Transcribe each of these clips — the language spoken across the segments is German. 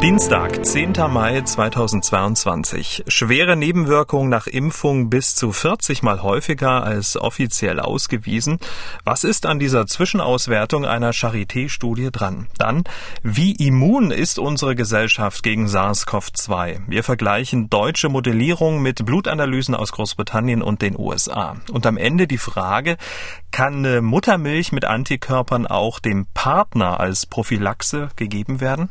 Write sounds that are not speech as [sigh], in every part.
Dienstag, 10. Mai 2022. Schwere Nebenwirkungen nach Impfung bis zu 40 mal häufiger als offiziell ausgewiesen. Was ist an dieser Zwischenauswertung einer Charité-Studie dran? Dann, wie immun ist unsere Gesellschaft gegen SARS-CoV-2? Wir vergleichen deutsche Modellierung mit Blutanalysen aus Großbritannien und den USA. Und am Ende die Frage, kann Muttermilch mit Antikörpern auch dem Partner als Prophylaxe gegeben werden?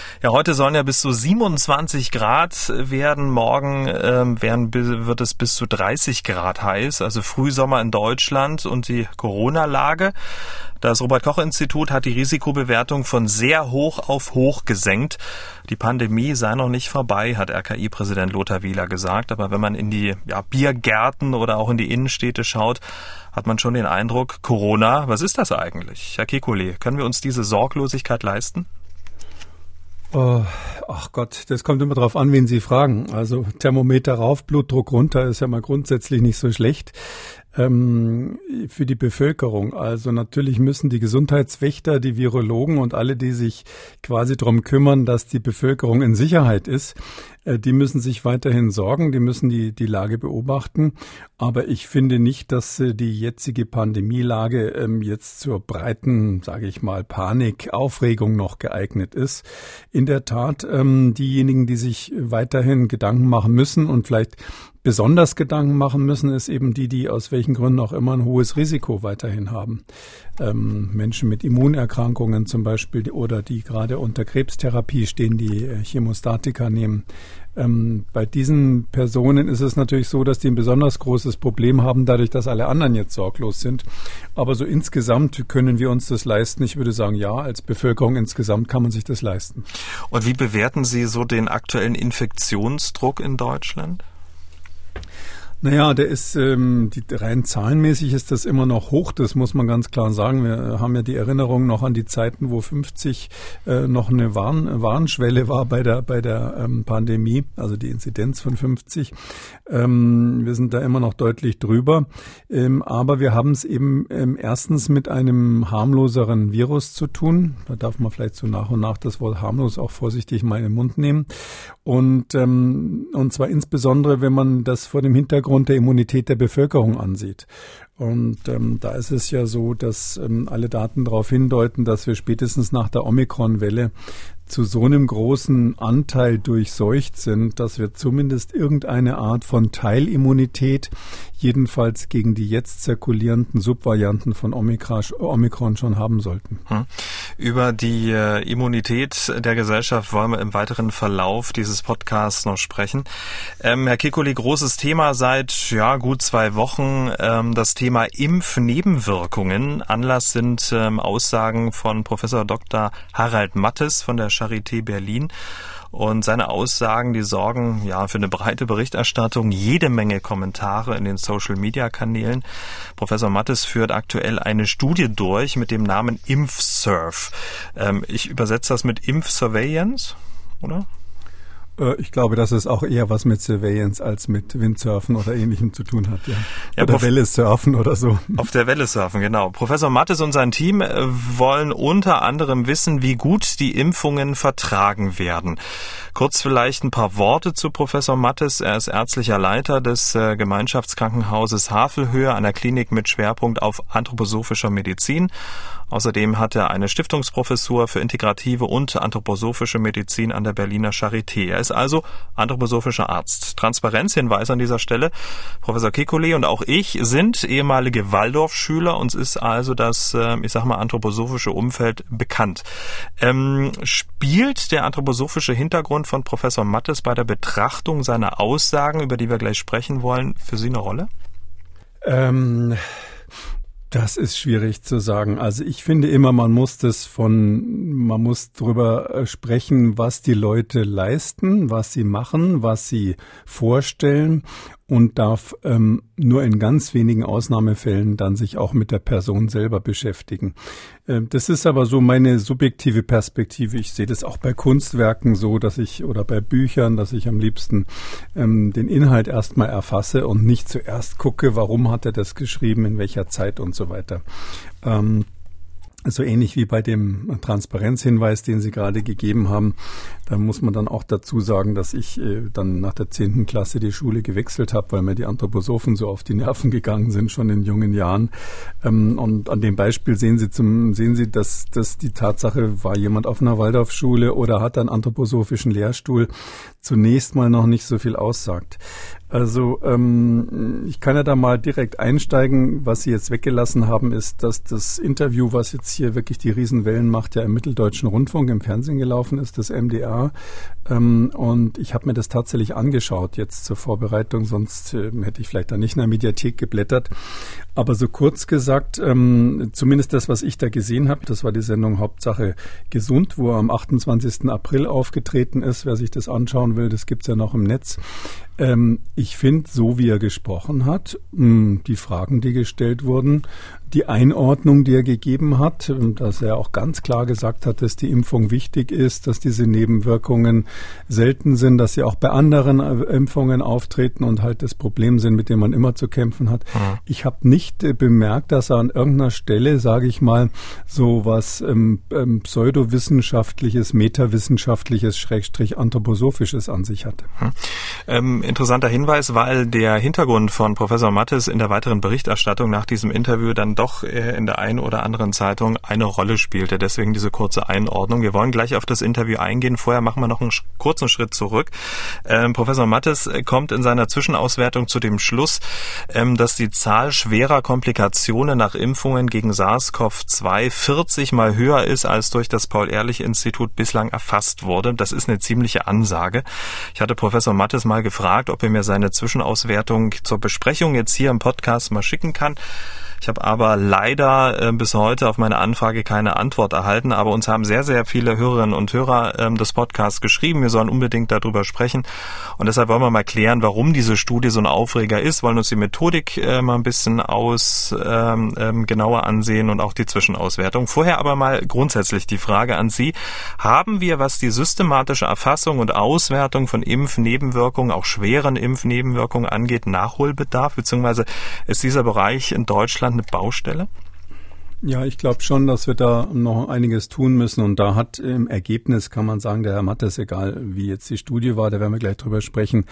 Ja, heute sollen ja bis zu 27 Grad werden. Morgen ähm, werden, wird es bis zu 30 Grad heiß, also Frühsommer in Deutschland und die Corona-Lage. Das Robert-Koch-Institut hat die Risikobewertung von sehr hoch auf hoch gesenkt. Die Pandemie sei noch nicht vorbei, hat RKI-Präsident Lothar Wieler gesagt. Aber wenn man in die ja, Biergärten oder auch in die Innenstädte schaut, hat man schon den Eindruck, Corona, was ist das eigentlich? Herr Kekulé, können wir uns diese Sorglosigkeit leisten? Oh, ach Gott, das kommt immer darauf an, wen Sie fragen. Also Thermometer rauf, Blutdruck runter ist ja mal grundsätzlich nicht so schlecht ähm, für die Bevölkerung. Also natürlich müssen die Gesundheitswächter, die Virologen und alle, die sich quasi darum kümmern, dass die Bevölkerung in Sicherheit ist, äh, die müssen sich weiterhin sorgen, die müssen die, die Lage beobachten. Aber ich finde nicht, dass äh, die jetzige Pandemielage ähm, jetzt zur breiten, sage ich mal, Panik, Aufregung noch geeignet ist. In der Tat, ähm, diejenigen, die sich weiterhin Gedanken machen müssen und vielleicht besonders Gedanken machen müssen, ist eben die, die aus welchen Gründen auch immer ein hohes Risiko weiterhin haben. Ähm, Menschen mit Immunerkrankungen zum Beispiel oder die gerade unter Krebstherapie stehen, die äh, Chemostatika nehmen. Ähm, bei diesen Personen ist es natürlich so, dass die ein besonders großes Problem haben, dadurch, dass alle anderen jetzt sorglos sind. Aber so insgesamt können wir uns das leisten. Ich würde sagen, ja, als Bevölkerung insgesamt kann man sich das leisten. Und wie bewerten Sie so den aktuellen Infektionsdruck in Deutschland? Naja, der ist ähm, die, rein zahlenmäßig ist das immer noch hoch, das muss man ganz klar sagen. Wir haben ja die Erinnerung noch an die Zeiten, wo 50 äh, noch eine Warn, Warnschwelle war bei der bei der ähm, Pandemie, also die Inzidenz von 50. Ähm, wir sind da immer noch deutlich drüber, ähm, aber wir haben es eben ähm, erstens mit einem harmloseren Virus zu tun. Da darf man vielleicht so nach und nach das Wort harmlos auch vorsichtig mal in den Mund nehmen und ähm, und zwar insbesondere, wenn man das vor dem Hintergrund Hintergrund der Immunität der Bevölkerung ansieht. Und ähm, da ist es ja so, dass ähm, alle Daten darauf hindeuten, dass wir spätestens nach der Omikron-Welle zu so einem großen Anteil durchseucht sind, dass wir zumindest irgendeine Art von Teilimmunität, jedenfalls gegen die jetzt zirkulierenden Subvarianten von Omikron schon haben sollten. Hm. Über die äh, Immunität der Gesellschaft wollen wir im weiteren Verlauf dieses Podcasts noch sprechen. Ähm, Herr Kikuli, großes Thema seit ja, gut zwei Wochen, ähm, das Thema Impfnebenwirkungen. Anlass sind ähm, Aussagen von Professor Dr. Harald Mattes von der Charité Berlin. Und seine Aussagen, die sorgen ja für eine breite Berichterstattung, jede Menge Kommentare in den Social Media Kanälen. Professor Mattes führt aktuell eine Studie durch mit dem Namen ImpfSurf. Ähm, ich übersetze das mit Impfsurveillance, oder? Äh, ich glaube, dass es auch eher was mit Surveillance als mit Windsurfen oder ähnlichem zu tun hat. Ja. ja oder Welle surfen oder so. Auf der Welle surfen, genau. Professor Mattes und sein Team äh, wollen unter anderem wissen, wie gut die Impfungen vertragen werden. Kurz vielleicht ein paar Worte zu Professor Mattes. Er ist ärztlicher Leiter des äh, Gemeinschaftskrankenhauses Havelhöhe, einer Klinik mit Schwerpunkt auf anthroposophischer Medizin. Außerdem hat er eine Stiftungsprofessur für integrative und anthroposophische Medizin an der Berliner Charité. Er ist also anthroposophischer Arzt. Transparenzhinweis an dieser Stelle. Professor Kekulé und auch ich sind ehemalige Waldorfschüler. Uns ist also das, äh, ich sag mal, anthroposophische Umfeld bekannt. Ähm, spielt der anthroposophische Hintergrund von Professor Mattes bei der Betrachtung seiner Aussagen, über die wir gleich sprechen wollen, für Sie eine Rolle? Ähm Das ist schwierig zu sagen. Also ich finde immer, man muss das von, man muss drüber äh, sprechen, was die Leute leisten, was sie machen, was sie vorstellen und darf ähm, nur in ganz wenigen Ausnahmefällen dann sich auch mit der Person selber beschäftigen. Ähm, das ist aber so meine subjektive Perspektive. Ich sehe das auch bei Kunstwerken so, dass ich oder bei Büchern, dass ich am liebsten ähm, den Inhalt erstmal erfasse und nicht zuerst gucke, warum hat er das geschrieben, in welcher Zeit und so weiter. Ähm, so ähnlich wie bei dem Transparenzhinweis, den Sie gerade gegeben haben. Da muss man dann auch dazu sagen, dass ich äh, dann nach der zehnten Klasse die Schule gewechselt habe, weil mir die Anthroposophen so auf die Nerven [laughs] gegangen sind, schon in jungen Jahren. Ähm, und an dem Beispiel sehen Sie zum, sehen Sie, dass, dass die Tatsache, war jemand auf einer Waldorfschule oder hat einen anthroposophischen Lehrstuhl, zunächst mal noch nicht so viel aussagt. Also ähm, ich kann ja da mal direkt einsteigen. Was Sie jetzt weggelassen haben, ist, dass das Interview, was jetzt hier wirklich die Riesenwellen macht, ja im Mitteldeutschen Rundfunk im Fernsehen gelaufen ist, das MDR. Ähm, und ich habe mir das tatsächlich angeschaut jetzt zur Vorbereitung, sonst äh, hätte ich vielleicht da nicht in der Mediathek geblättert. Aber so kurz gesagt, ähm, zumindest das, was ich da gesehen habe, das war die Sendung Hauptsache gesund, wo er am 28. April aufgetreten ist. Wer sich das anschauen will, das gibt's ja noch im Netz. Ähm, ich finde, so wie er gesprochen hat, mh, die Fragen, die gestellt wurden, die Einordnung, die er gegeben hat, dass er auch ganz klar gesagt hat, dass die Impfung wichtig ist, dass diese Nebenwirkungen selten sind, dass sie auch bei anderen äh, Impfungen auftreten und halt das Problem sind, mit dem man immer zu kämpfen hat. Mhm. Ich habe nicht äh, bemerkt, dass er an irgendeiner Stelle, sage ich mal, so was ähm, ähm, pseudowissenschaftliches, metawissenschaftliches, schrägstrich anthroposophisches an sich hatte. Mhm. Ähm, interessanter Hinweis, weil der Hintergrund von Professor Mattes in der weiteren Berichterstattung nach diesem Interview dann doch äh, in der einen oder anderen Zeitung eine Rolle spielte. Deswegen diese kurze Einordnung. Wir wollen gleich auf das Interview eingehen. Vorher machen wir noch einen kurzen Schritt zurück. Ähm, Professor Mattes äh, kommt in seiner Zwischenauswertung zu dem Schluss, ähm, dass die Zahl schwerer Komplikationen nach Impfungen gegen SARS-CoV-2 40 mal höher ist, als durch das Paul-Ehrlich-Institut bislang erfasst wurde. Das ist eine ziemliche Ansage. Ich hatte Professor Mattes mal gefragt, ob er mir seine Zwischenauswertung zur Besprechung jetzt hier im Podcast mal schicken kann. Ich habe aber leider äh, bis heute auf meine Anfrage keine Antwort erhalten, aber uns haben sehr, sehr viele Hörerinnen und Hörer ähm, des Podcasts geschrieben. Wir sollen unbedingt darüber sprechen. Und deshalb wollen wir mal klären, warum diese Studie so ein Aufreger ist, wollen uns die Methodik äh, mal ein bisschen aus ähm, ähm, genauer ansehen und auch die Zwischenauswertung. Vorher aber mal grundsätzlich die Frage an Sie. Haben wir, was die systematische Erfassung und Auswertung von Impfnebenwirkungen, auch schweren Impfnebenwirkungen angeht, Nachholbedarf, beziehungsweise ist dieser Bereich in Deutschland Deutschland eine Baustelle? Ja, ich glaube schon, dass wir da noch einiges tun müssen. Und da hat im Ergebnis, kann man sagen, der Herr Mattes, egal wie jetzt die Studie war, da werden wir gleich drüber sprechen,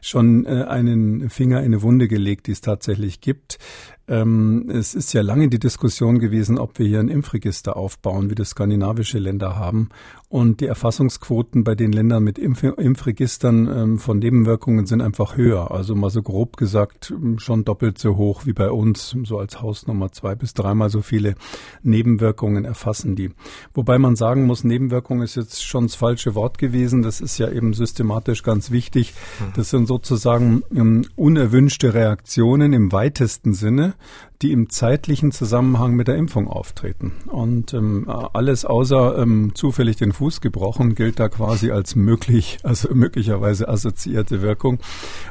schon äh, einen Finger in eine Wunde gelegt, die es tatsächlich gibt. Ähm, es ist ja lange die Diskussion gewesen, ob wir hier ein Impfregister aufbauen, wie das skandinavische Länder haben. Und die Erfassungsquoten bei den Ländern mit Impf Impfregistern ähm, von Nebenwirkungen sind einfach höher. Also mal so grob gesagt ähm, schon doppelt so hoch wie bei uns. So als Hausnummer zwei bis dreimal so viele Nebenwirkungen erfassen die. Wobei man sagen muss, Nebenwirkung ist jetzt schon das falsche Wort gewesen. Das ist ja eben systematisch ganz wichtig. Hm. Das sind sozusagen ähm, unerwünschte Reaktionen im weitesten Sinne, die im zeitlichen Zusammenhang mit der Impfung auftreten. Und ähm, alles außer ähm, zufällig den Fuß gebrochen gilt da quasi als möglich, also möglicherweise assoziierte Wirkung,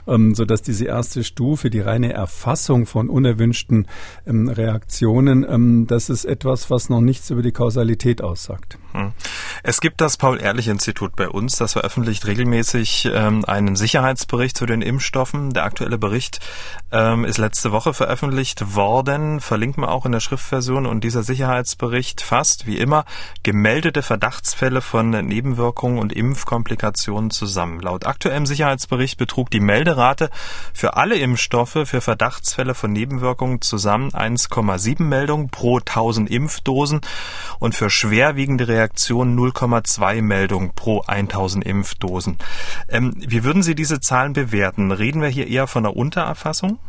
ähm, so dass diese erste Stufe, die reine Erfassung von unerwünschten ähm, Reaktionen, ähm, das ist etwas, was noch nichts über die Kausalität aussagt. Hm. Es gibt das Paul-Ehrlich-Institut bei uns, das veröffentlicht regelmäßig ähm, einen Sicherheitsbericht zu den Impfstoffen. Der aktuelle Bericht ähm, ist letzte Woche veröffentlicht worden, verlinken wir auch in der Schriftversion. Und dieser Sicherheitsbericht fasst, wie immer, gemeldete Verdachtsfälle von Nebenwirkungen und Impfkomplikationen zusammen. Laut aktuellem Sicherheitsbericht betrug die Melderate für alle Impfstoffe für Verdachtsfälle von Nebenwirkungen zusammen 1,7 Meldungen pro 1000 Impfdosen und für schwerwiegende Reaktionen 0,2 Meldungen pro 1000 Impfdosen. Ähm, wie würden Sie diese Zahlen bewerten? Reden wir hier eher von einer Untererfassung?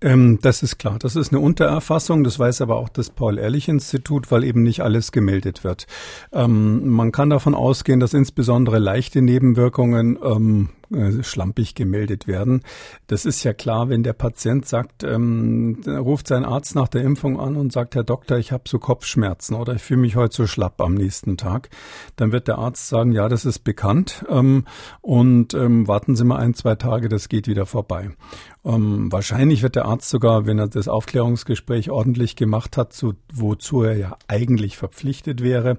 Ähm, das ist klar. Das ist eine Untererfassung. Das weiß aber auch das Paul-Ehrlich-Institut, weil eben nicht alles gemeldet wird. Ähm, man kann davon ausgehen, dass insbesondere leichte Nebenwirkungen ähm, äh, schlampig gemeldet werden. Das ist ja klar, wenn der Patient sagt, ähm, ruft sein Arzt nach der Impfung an und sagt, Herr Doktor, ich habe so Kopfschmerzen oder ich fühle mich heute so schlapp am nächsten Tag, dann wird der Arzt sagen, ja, das ist bekannt ähm, und ähm, warten Sie mal ein, zwei Tage, das geht wieder vorbei. Ähm, wahrscheinlich wird der Arzt sogar, wenn er das Aufklärungsgespräch ordentlich gemacht hat, zu, wozu er ja eigentlich verpflichtet wäre,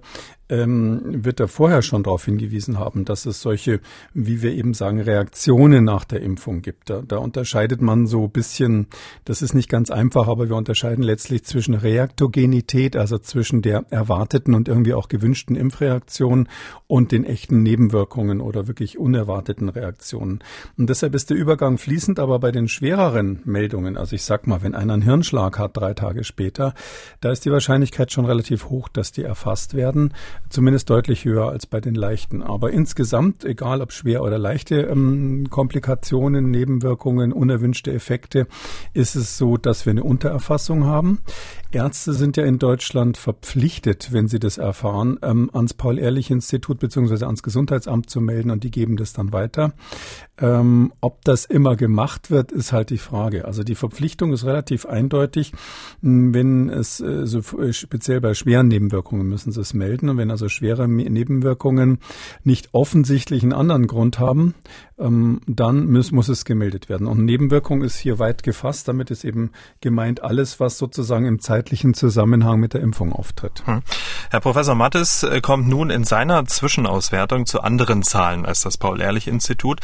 ähm, wird er vorher schon darauf hingewiesen haben, dass es solche, wie wir eben sagen, Reaktionen nach der Impfung gibt. Da, da unterscheidet man so bisschen, das ist nicht ganz einfach, aber wir unterscheiden letztlich zwischen Reaktogenität, also zwischen der erwarteten und irgendwie auch gewünschten Impfreaktion und den echten Nebenwirkungen oder wirklich unerwarteten Reaktionen. Und deshalb ist der Übergang fließend, aber bei den schwereren Meldungen, also ich sag mal, wenn einer einen Hirnschlag hat drei Tage später, da ist die Wahrscheinlichkeit schon relativ hoch, dass die erfasst werden zumindest deutlich höher als bei den leichten. Aber insgesamt, egal ob schwer oder leichte ähm, Komplikationen, Nebenwirkungen, unerwünschte Effekte, ist es so, dass wir eine Untererfassung haben. Ärzte sind ja in Deutschland verpflichtet, wenn sie das erfahren, ähm, ans Paul-Ehrlich-Institut bzw. ans Gesundheitsamt zu melden und die geben das dann weiter. Ähm, ob das immer gemacht wird, ist halt die Frage. Also die Verpflichtung ist relativ eindeutig. Wenn es äh, so äh, speziell bei schweren Nebenwirkungen müssen sie es melden und wenn also schwere Nebenwirkungen nicht offensichtlich einen anderen Grund haben, ähm, dann muss, muss es gemeldet werden. Und Nebenwirkung ist hier weit gefasst. Damit ist eben gemeint alles, was sozusagen im zeitlichen Zusammenhang mit der Impfung auftritt. Hm. Herr Professor Mattes äh, kommt nun in seiner Zwischenauswertung zu anderen Zahlen als das Paul-Ehrlich-Institut.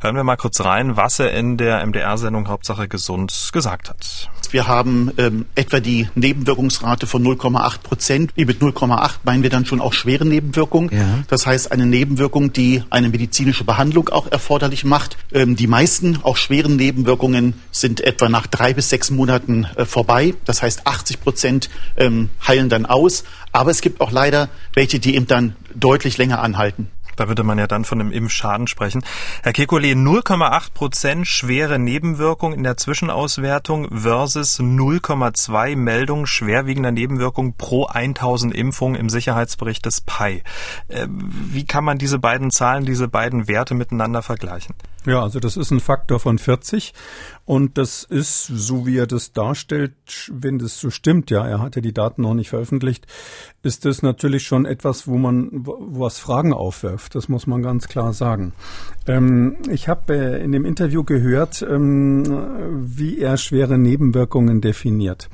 Hören wir mal kurz rein, was er in der MDR-Sendung Hauptsache gesund gesagt hat. Wir haben ähm, etwa die Nebenwirkungsrate von 0,8 Prozent. Mit 0,8 meinen wir dann schon auch schwere Nebenwirkungen. Ja. Das heißt eine Nebenwirkung, die eine medizinische Behandlung auch erforderlich macht. Ähm, die meisten, auch schweren Nebenwirkungen, sind etwa nach drei bis sechs Monaten äh, vorbei. Das heißt 80 Prozent ähm, heilen dann aus. Aber es gibt auch leider welche, die eben dann deutlich länger anhalten. Da würde man ja dann von einem Impfschaden sprechen. Herr Kekulé, 0,8 Prozent schwere Nebenwirkung in der Zwischenauswertung versus 0,2 Meldungen schwerwiegender Nebenwirkung pro 1000 Impfungen im Sicherheitsbericht des PI. Äh, wie kann man diese beiden Zahlen, diese beiden Werte miteinander vergleichen? Ja, also das ist ein Faktor von 40 und das ist, so wie er das darstellt, wenn das so stimmt, ja, er hat ja die Daten noch nicht veröffentlicht, ist das natürlich schon etwas, wo man was Fragen aufwirft. Das muss man ganz klar sagen. Ähm, ich habe äh, in dem Interview gehört, ähm, wie er schwere Nebenwirkungen definiert.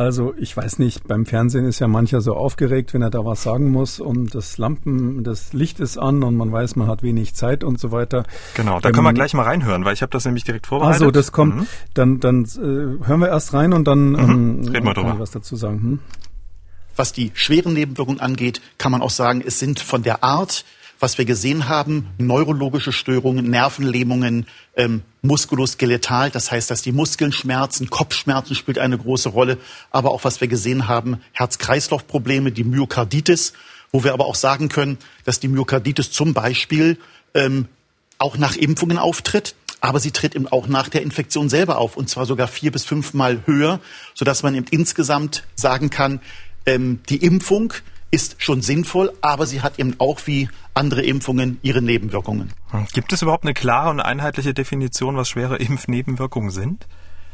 Also ich weiß nicht, beim Fernsehen ist ja mancher so aufgeregt, wenn er da was sagen muss und das Lampen, das Licht ist an und man weiß, man hat wenig Zeit und so weiter. Genau, da ähm, können wir gleich mal reinhören, weil ich habe das nämlich direkt vorbereitet. Also das kommt, mhm. dann, dann äh, hören wir erst rein und dann mhm. ähm, Reden wir drüber. was dazu sagen. Hm? Was die schweren Nebenwirkungen angeht, kann man auch sagen, es sind von der Art was wir gesehen haben, neurologische Störungen, Nervenlähmungen, ähm, muskuloskeletal, das heißt, dass die Muskeln schmerzen, Kopfschmerzen spielt eine große Rolle, aber auch was wir gesehen haben, Herz-Kreislauf-Probleme, die Myokarditis, wo wir aber auch sagen können, dass die Myokarditis zum Beispiel ähm, auch nach Impfungen auftritt, aber sie tritt eben auch nach der Infektion selber auf und zwar sogar vier bis fünfmal höher, sodass man eben insgesamt sagen kann, ähm, die Impfung ist schon sinnvoll, aber sie hat eben auch wie andere Impfungen ihre Nebenwirkungen. Gibt es überhaupt eine klare und einheitliche Definition, was schwere Impfnebenwirkungen sind?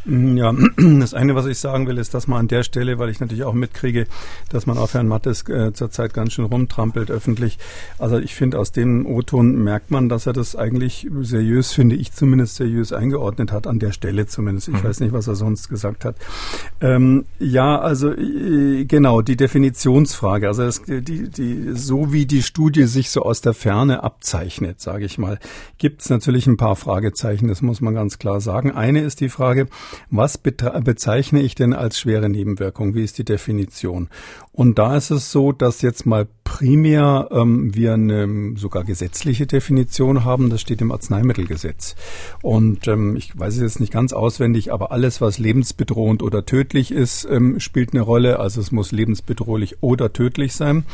Mhm, ja, [clears throat] das eine, was ich sagen will, ist, dass man an der Stelle, weil ich natürlich auch mitkriege, dass man auf Herrn Mattes äh, zurzeit ganz schön rumtrampelt öffentlich. Also ich finde, aus dem O-Ton merkt man, dass er das eigentlich seriös, finde ich zumindest seriös eingeordnet hat, an der Stelle zumindest. Ich mhm. weiß nicht, was er sonst gesagt hat. Ähm, ja, also äh, genau, die Definitionsfrage. Also es, die, die, so wie die Studie sich so aus der Ferne abzeichnet, sage ich mal, gibt es natürlich ein paar Fragezeichen, das muss man ganz klar sagen. Eine ist die Frage, was bezeichne ich denn als schwere Nebenwirkung? Wie ist die Definition? Und da ist es so, dass jetzt mal primär ähm, wir eine sogar gesetzliche Definition haben. Das steht im Arzneimittelgesetz. Und ähm, ich weiß es jetzt nicht ganz auswendig, aber alles, was lebensbedrohend oder tödlich ist, ähm, spielt eine Rolle. Also es muss lebensbedrohlich oder tödlich sein.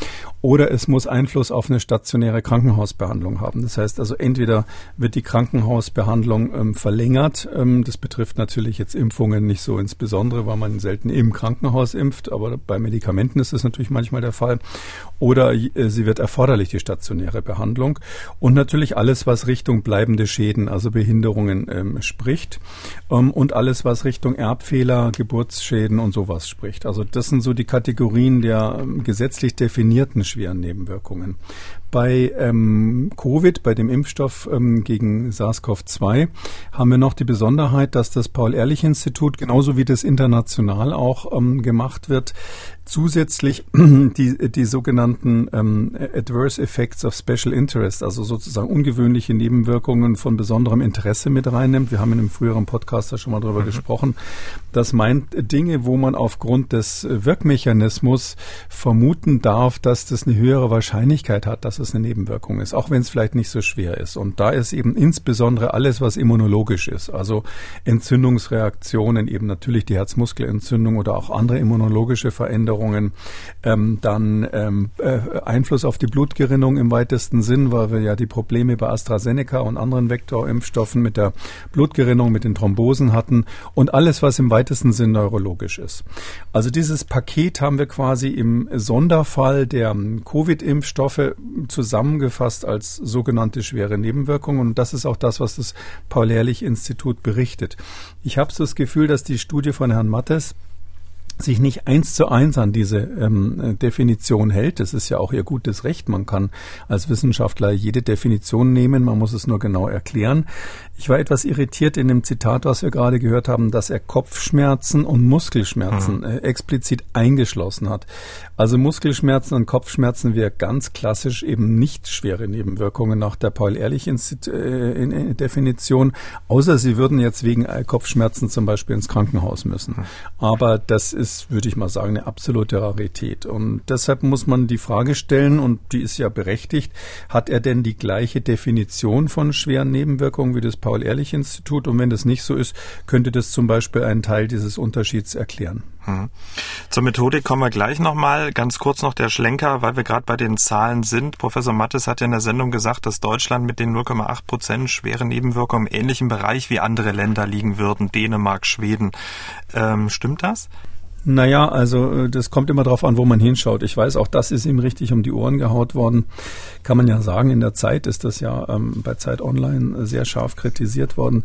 Oder es muss Einfluss auf eine stationäre Krankenhausbehandlung haben. Das heißt also, entweder wird die Krankenhausbehandlung ähm, verlängert. Ähm, das betrifft natürlich jetzt Impfungen nicht so insbesondere, weil man selten im Krankenhaus impft, aber bei Medikamenten ist das natürlich manchmal der Fall. Oder oder äh, sie wird erforderlich, die stationäre Behandlung. Und natürlich alles, was Richtung bleibende Schäden, also Behinderungen ähm, spricht. Ähm, und alles, was Richtung Erbfehler, Geburtsschäden und sowas spricht. Also das sind so die Kategorien der ähm, gesetzlich definierten schweren Nebenwirkungen. Bei ähm, Covid, bei dem Impfstoff ähm, gegen SARS-CoV-2, haben wir noch die Besonderheit, dass das Paul-Ehrlich-Institut genauso wie das international auch ähm, gemacht wird, zusätzlich [clears throat] die, die sogenannten ähm, Adverse Effects of Special Interest, also sozusagen ungewöhnliche Nebenwirkungen von besonderem Interesse mit reinnimmt. Wir haben in einem früheren Podcast da schon mal drüber mhm. gesprochen. Das meint Dinge, wo man aufgrund des Wirkmechanismus vermuten darf, dass das eine höhere Wahrscheinlichkeit hat, dass es eine Nebenwirkung ist, auch wenn es vielleicht nicht so schwer ist. Und da ist eben insbesondere alles, was immunologisch ist, also Entzündungsreaktionen, eben natürlich die Herzmuskelentzündung oder auch andere immunologische Veränderungen, ähm, dann ähm, äh, Einfluss auf die Blutgerinnung im weitesten Sinn, weil wir ja die Probleme bei AstraZeneca und anderen Vektorimpfstoffen mit der Blutgerinnung, mit den Thrombosen hatten und alles, was im weitesten Sinn neurologisch ist. Also dieses Paket haben wir quasi im Sonderfall der Covid-Impfstoffe zusammengefasst als sogenannte schwere Nebenwirkungen und das ist auch das, was das Paul-Ehrlich-Institut berichtet. Ich habe so das Gefühl, dass die Studie von Herrn Mattes sich nicht eins zu eins an diese ähm, Definition hält. Das ist ja auch ihr gutes Recht. Man kann als Wissenschaftler jede Definition nehmen, man muss es nur genau erklären. Ich war etwas irritiert in dem Zitat, was wir gerade gehört haben, dass er Kopfschmerzen und Muskelschmerzen mhm. äh, explizit eingeschlossen hat. Also Muskelschmerzen und Kopfschmerzen wäre ganz klassisch eben nicht schwere Nebenwirkungen nach der Paul-Ehrlich-Definition, äh, außer sie würden jetzt wegen Kopfschmerzen zum Beispiel ins Krankenhaus müssen. Mhm. Aber das ist, würde ich mal sagen, eine absolute Rarität. Und deshalb muss man die Frage stellen, und die ist ja berechtigt, hat er denn die gleiche Definition von schweren Nebenwirkungen wie das Paul-Ehrlich-Institut? Und wenn das nicht so ist, könnte das zum Beispiel einen Teil dieses Unterschieds erklären. Hm. Zur Methodik kommen wir gleich nochmal. Ganz kurz noch der Schlenker, weil wir gerade bei den Zahlen sind. Professor Mattes hat ja in der Sendung gesagt, dass Deutschland mit den 0,8 Prozent schwere Nebenwirkungen im ähnlichen Bereich wie andere Länder liegen würden. Dänemark, Schweden. Ähm, stimmt das? Naja, also äh, das kommt immer darauf an, wo man hinschaut. Ich weiß, auch das ist ihm richtig um die Ohren gehaut worden. Kann man ja sagen, in der Zeit ist das ja ähm, bei Zeit Online sehr scharf kritisiert worden.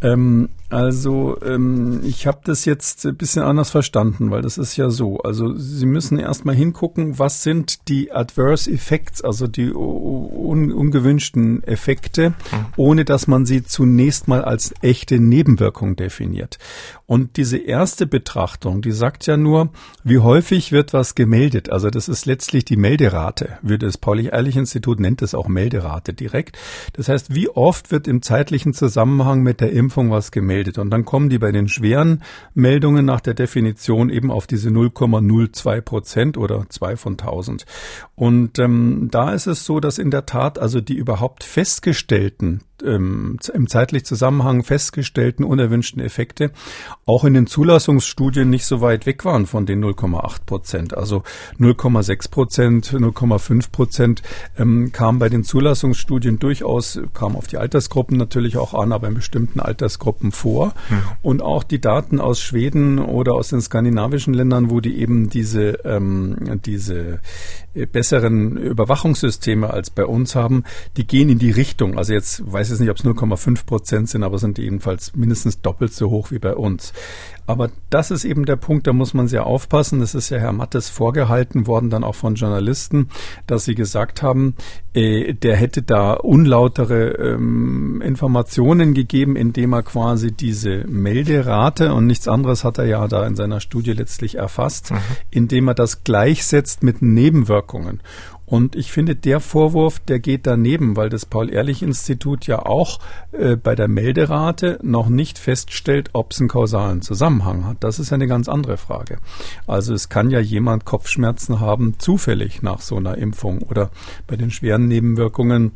Ähm, also ähm, ich habe das jetzt ein bisschen anders verstanden, weil das ist ja so. Also Sie müssen erstmal hingucken, was sind die Adverse Effects, also die un ungewünschten Effekte, mhm. ohne dass man sie zunächst mal als echte Nebenwirkung definiert. Und diese erste Betrachtung, die sagt ja nur, wie häufig wird was gemeldet. Also das ist letztlich die Melderate. Würde das Pauli-Ehrlich-Institut nennt es auch Melderate direkt. Das heißt, wie oft wird im zeitlichen Zusammenhang mit der Impfung was gemeldet. Und dann kommen die bei den schweren Meldungen nach der Definition eben auf diese 0,02 Prozent oder zwei von 1000. Und ähm, da ist es so, dass in der Tat also die überhaupt festgestellten ähm, im zeitlich Zusammenhang festgestellten unerwünschten Effekte auch in den Zulassungsstudien nicht so weit weg waren von den 0,8 Prozent. Also 0,6 Prozent, 0,5 Prozent ähm, kam bei den Zulassungsstudien durchaus, kam auf die Altersgruppen natürlich auch an, aber in bestimmten Altersgruppen vor. Mhm. Und auch die Daten aus Schweden oder aus den skandinavischen Ländern, wo die eben diese, ähm, diese äh, besseren Überwachungssysteme als bei uns haben, die gehen in die Richtung. Also jetzt weiß weiß jetzt nicht, ob es 0,5 Prozent sind, aber sind jedenfalls mindestens doppelt so hoch wie bei uns. Aber das ist eben der Punkt, da muss man sehr aufpassen. Das ist ja Herr Mattes vorgehalten worden, dann auch von Journalisten, dass sie gesagt haben, äh, der hätte da unlautere ähm, Informationen gegeben, indem er quasi diese Melderate und nichts anderes hat er ja da in seiner Studie letztlich erfasst, mhm. indem er das gleichsetzt mit Nebenwirkungen. Und ich finde, der Vorwurf, der geht daneben, weil das Paul-Ehrlich-Institut ja auch äh, bei der Melderate noch nicht feststellt, ob es einen kausalen Zusammenhang hat. Das ist eine ganz andere Frage. Also es kann ja jemand Kopfschmerzen haben, zufällig nach so einer Impfung oder bei den schweren Nebenwirkungen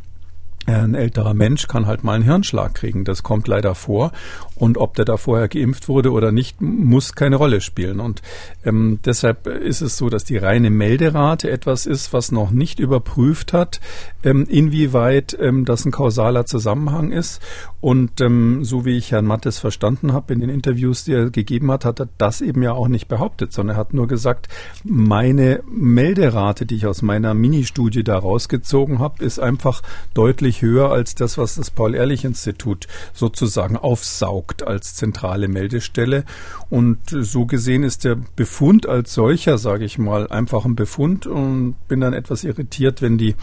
ein älterer Mensch kann halt mal einen Hirnschlag kriegen. Das kommt leider vor. Und ob der da vorher geimpft wurde oder nicht, muss keine Rolle spielen. Und ähm, deshalb ist es so, dass die reine Melderate etwas ist, was noch nicht überprüft hat, ähm, inwieweit ähm, das ein kausaler Zusammenhang ist. Und ähm, so wie ich Herrn Mattes verstanden habe in den Interviews, die er gegeben hat, hat er das eben ja auch nicht behauptet, sondern er hat nur gesagt, meine Melderate, die ich aus meiner Ministudie da rausgezogen habe, ist einfach deutlich höher als das, was das Paul-Ehrlich-Institut sozusagen aufsaugt als zentrale Meldestelle. Und so gesehen ist der Befund als solcher, sage ich mal, einfach ein Befund und bin dann etwas irritiert, wenn die,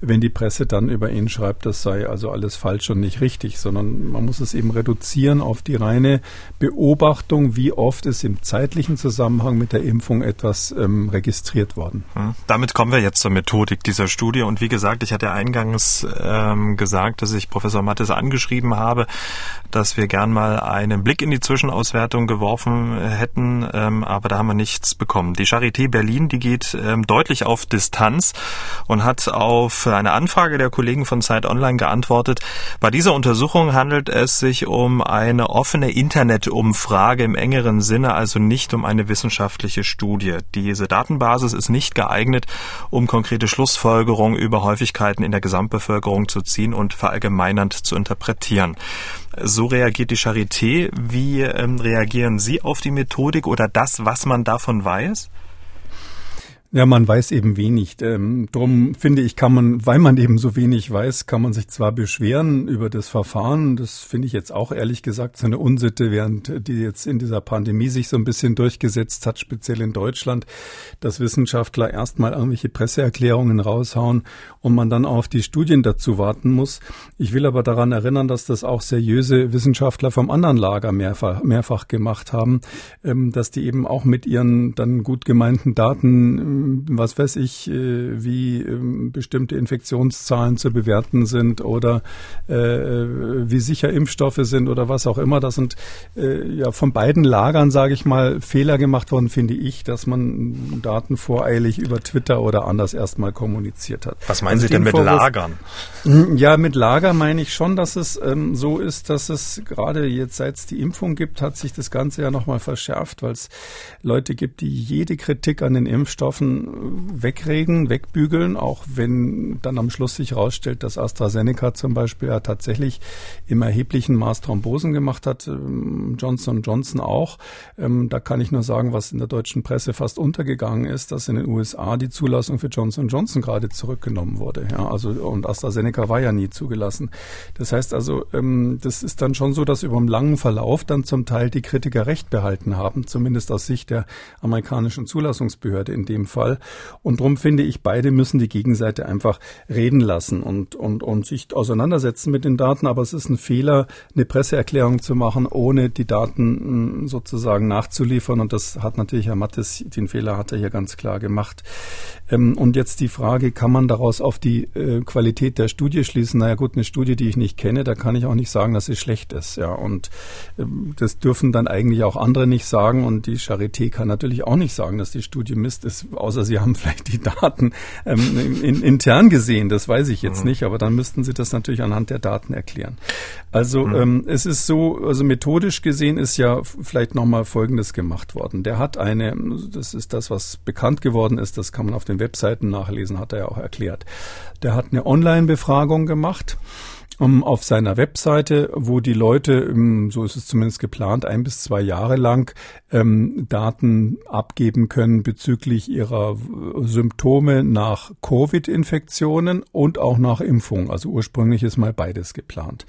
wenn die Presse dann über ihn schreibt, das sei also alles falsch und nicht richtig, sondern man muss es eben reduzieren auf die reine Beobachtung, wie oft ist im zeitlichen Zusammenhang mit der Impfung etwas ähm, registriert worden. Hm. Damit kommen wir jetzt zur Methodik dieser Studie. Und wie gesagt, ich hatte eingangs ähm, gesagt, dass ich Professor Mattes angeschrieben habe, dass wir gern mal einen Blick in die Zwischenauswertung geworfen hätten, ähm, aber da haben wir nichts bekommen. Die Charité Berlin, die geht ähm, deutlich auf Distanz und hat auf eine Anfrage der Kollegen von Zeit Online geantwortet. Bei dieser Untersuchung handelt es sich um eine offene Internetumfrage im engeren Sinne, also nicht um eine wissenschaftliche Studie. Diese Datenbasis ist nicht geeignet, um konkrete Schlussfolgerungen über Häufigkeiten in der Gesamtbevölkerung zu ziehen und verallgemeinernd zu interpretieren. So reagiert die Charité. Wie ähm, reagieren Sie auf die Methodik oder das, was man davon weiß? Ja, man weiß eben wenig. Ähm, drum finde ich, kann man, weil man eben so wenig weiß, kann man sich zwar beschweren über das Verfahren. Das finde ich jetzt auch ehrlich gesagt so eine Unsitte, während die jetzt in dieser Pandemie sich so ein bisschen durchgesetzt hat, speziell in Deutschland, dass Wissenschaftler erstmal irgendwelche Presseerklärungen raushauen und man dann auf die Studien dazu warten muss. Ich will aber daran erinnern, dass das auch seriöse Wissenschaftler vom anderen Lager mehrfach, mehrfach gemacht haben, ähm, dass die eben auch mit ihren dann gut gemeinten Daten was weiß ich, äh, wie ähm, bestimmte Infektionszahlen zu bewerten sind oder äh, wie sicher Impfstoffe sind oder was auch immer. Das sind äh, ja von beiden Lagern, sage ich mal, Fehler gemacht worden, finde ich, dass man Daten voreilig über Twitter oder anders erstmal kommuniziert hat. Was meinen also Sie denn mit Lagern? Hm, ja, mit Lager meine ich schon, dass es ähm, so ist, dass es gerade jetzt, seit es die Impfung gibt, hat sich das Ganze ja nochmal verschärft, weil es Leute gibt, die jede Kritik an den Impfstoffen wegregen, wegbügeln, auch wenn dann am Schluss sich herausstellt, dass AstraZeneca zum Beispiel ja tatsächlich im erheblichen Maß Thrombosen gemacht hat, ähm, Johnson Johnson auch. Ähm, da kann ich nur sagen, was in der deutschen Presse fast untergegangen ist, dass in den USA die Zulassung für Johnson Johnson gerade zurückgenommen wurde. Ja, also und AstraZeneca war ja nie zugelassen. Das heißt also, ähm, das ist dann schon so, dass über einen langen Verlauf dann zum Teil die Kritiker recht behalten haben, zumindest aus Sicht der amerikanischen Zulassungsbehörde in dem Fall. Fall. Und darum finde ich, beide müssen die Gegenseite einfach reden lassen und, und, und sich auseinandersetzen mit den Daten. Aber es ist ein Fehler, eine Presseerklärung zu machen, ohne die Daten mm, sozusagen nachzuliefern. Und das hat natürlich Herr Mattes, den Fehler hat er hier ganz klar gemacht. Ähm, und jetzt die Frage, kann man daraus auf die äh, Qualität der Studie schließen? Naja gut, eine Studie, die ich nicht kenne, da kann ich auch nicht sagen, dass sie schlecht ist. Ja, und ähm, das dürfen dann eigentlich auch andere nicht sagen. Und die Charité kann natürlich auch nicht sagen, dass die Studie Mist ist, außer sie haben [laughs] vielleicht die Daten ähm, in, intern gesehen. Das weiß ich jetzt mhm. nicht, aber dann müssten sie das natürlich anhand der Daten erklären. Also mhm. ähm, es ist so, also methodisch gesehen ist ja vielleicht nochmal Folgendes gemacht worden. Der hat eine, das ist das, was bekannt geworden ist, das kann man auf den Webseiten nachlesen, hat er ja auch erklärt. Der hat eine Online-Befragung gemacht um, auf seiner Webseite, wo die Leute, so ist es zumindest geplant, ein bis zwei Jahre lang ähm, Daten abgeben können bezüglich ihrer Symptome nach Covid-Infektionen und auch nach Impfung. Also ursprünglich ist mal beides geplant.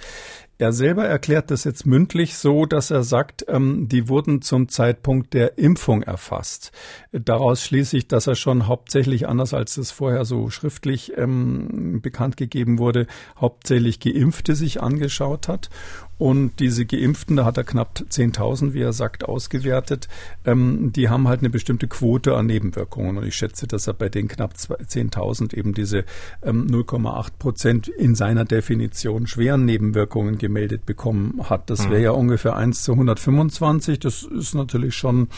Er selber erklärt das jetzt mündlich so, dass er sagt, ähm, die wurden zum Zeitpunkt der Impfung erfasst. Daraus schließe ich, dass er schon hauptsächlich, anders als es vorher so schriftlich ähm, bekannt gegeben wurde, hauptsächlich Geimpfte sich angeschaut hat. Und diese Geimpften, da hat er knapp 10.000, wie er sagt, ausgewertet. Ähm, die haben halt eine bestimmte Quote an Nebenwirkungen. Und ich schätze, dass er bei den knapp 10.000 eben diese ähm, 0,8 Prozent in seiner Definition schweren Nebenwirkungen gemeldet bekommen hat. Das wäre mhm. ja ungefähr 1 zu 125. Das ist natürlich schon,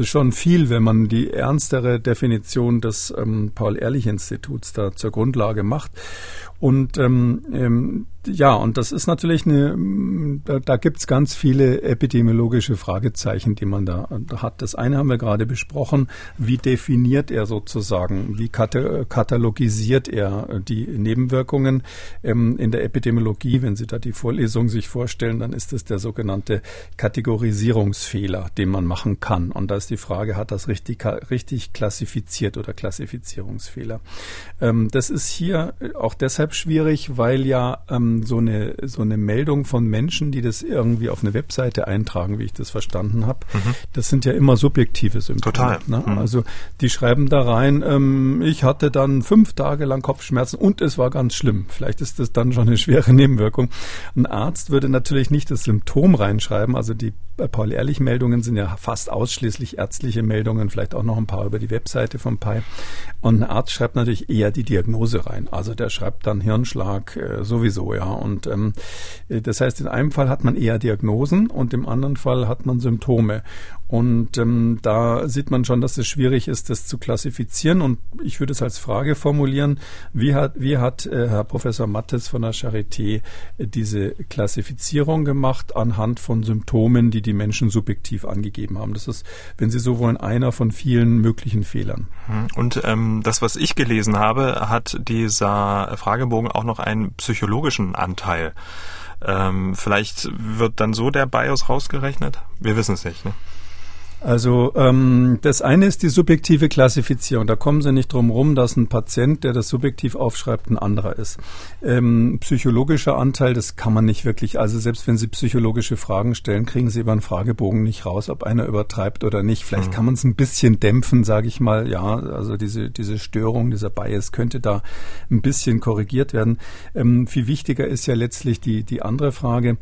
schon viel, wenn man die ernstere Definition des ähm, Paul-Ehrlich-Instituts da zur Grundlage macht. Und ähm, ähm, ja, und das ist natürlich eine, da, da gibt's ganz viele epidemiologische Fragezeichen, die man da, hat. Das eine haben wir gerade besprochen. Wie definiert er sozusagen, wie katalogisiert er die Nebenwirkungen ähm, in der Epidemiologie? Wenn Sie da die Vorlesung sich vorstellen, dann ist es der sogenannte Kategorisierungsfehler, den man machen kann. Und da ist die Frage, hat das richtig, richtig klassifiziert oder Klassifizierungsfehler? Ähm, das ist hier auch deshalb schwierig, weil ja ähm, so, eine, so eine Meldung von Menschen, die das irgendwie auf eine Webseite eintragen, wie ich das verstanden habe, mhm. das sind ja immer subjektive Symptome. Total. Ne? Mhm. Also die schreiben da rein, ähm, ich hatte dann fünf Tage lang Kopfschmerzen und es war ganz schlimm. Vielleicht ist das dann schon eine schwere Nebenwirkung. Ein Arzt würde natürlich nicht das Symptom reinschreiben, also die Paul-Ehrlich-Meldungen sind ja fast ausschließlich ärztliche Meldungen, vielleicht auch noch ein paar über die Webseite von Pi. Und ein Arzt schreibt natürlich eher die Diagnose rein. Also der schreibt dann Hirnschlag äh, sowieso, ja. Und ähm, das heißt, in einem Fall hat man eher Diagnosen und im anderen Fall hat man Symptome. Und ähm, da sieht man schon, dass es schwierig ist, das zu klassifizieren. Und ich würde es als Frage formulieren, wie hat, wie hat äh, Herr Professor Mattes von der Charité äh, diese Klassifizierung gemacht anhand von Symptomen, die die Menschen subjektiv angegeben haben? Das ist, wenn Sie so wollen, einer von vielen möglichen Fehlern. Hm. Und ähm, das, was ich gelesen habe, hat dieser Fragebogen auch noch einen psychologischen Anteil. Ähm, vielleicht wird dann so der BIOS rausgerechnet? Wir wissen es nicht. Ne? Also ähm, das eine ist die subjektive Klassifizierung. Da kommen Sie nicht drum rum, dass ein Patient, der das subjektiv aufschreibt, ein anderer ist. Ähm, psychologischer Anteil, das kann man nicht wirklich. Also selbst wenn Sie psychologische Fragen stellen, kriegen Sie über einen Fragebogen nicht raus, ob einer übertreibt oder nicht. Vielleicht mhm. kann man es ein bisschen dämpfen, sage ich mal. Ja, also diese diese Störung, dieser Bias könnte da ein bisschen korrigiert werden. Ähm, viel wichtiger ist ja letztlich die die andere Frage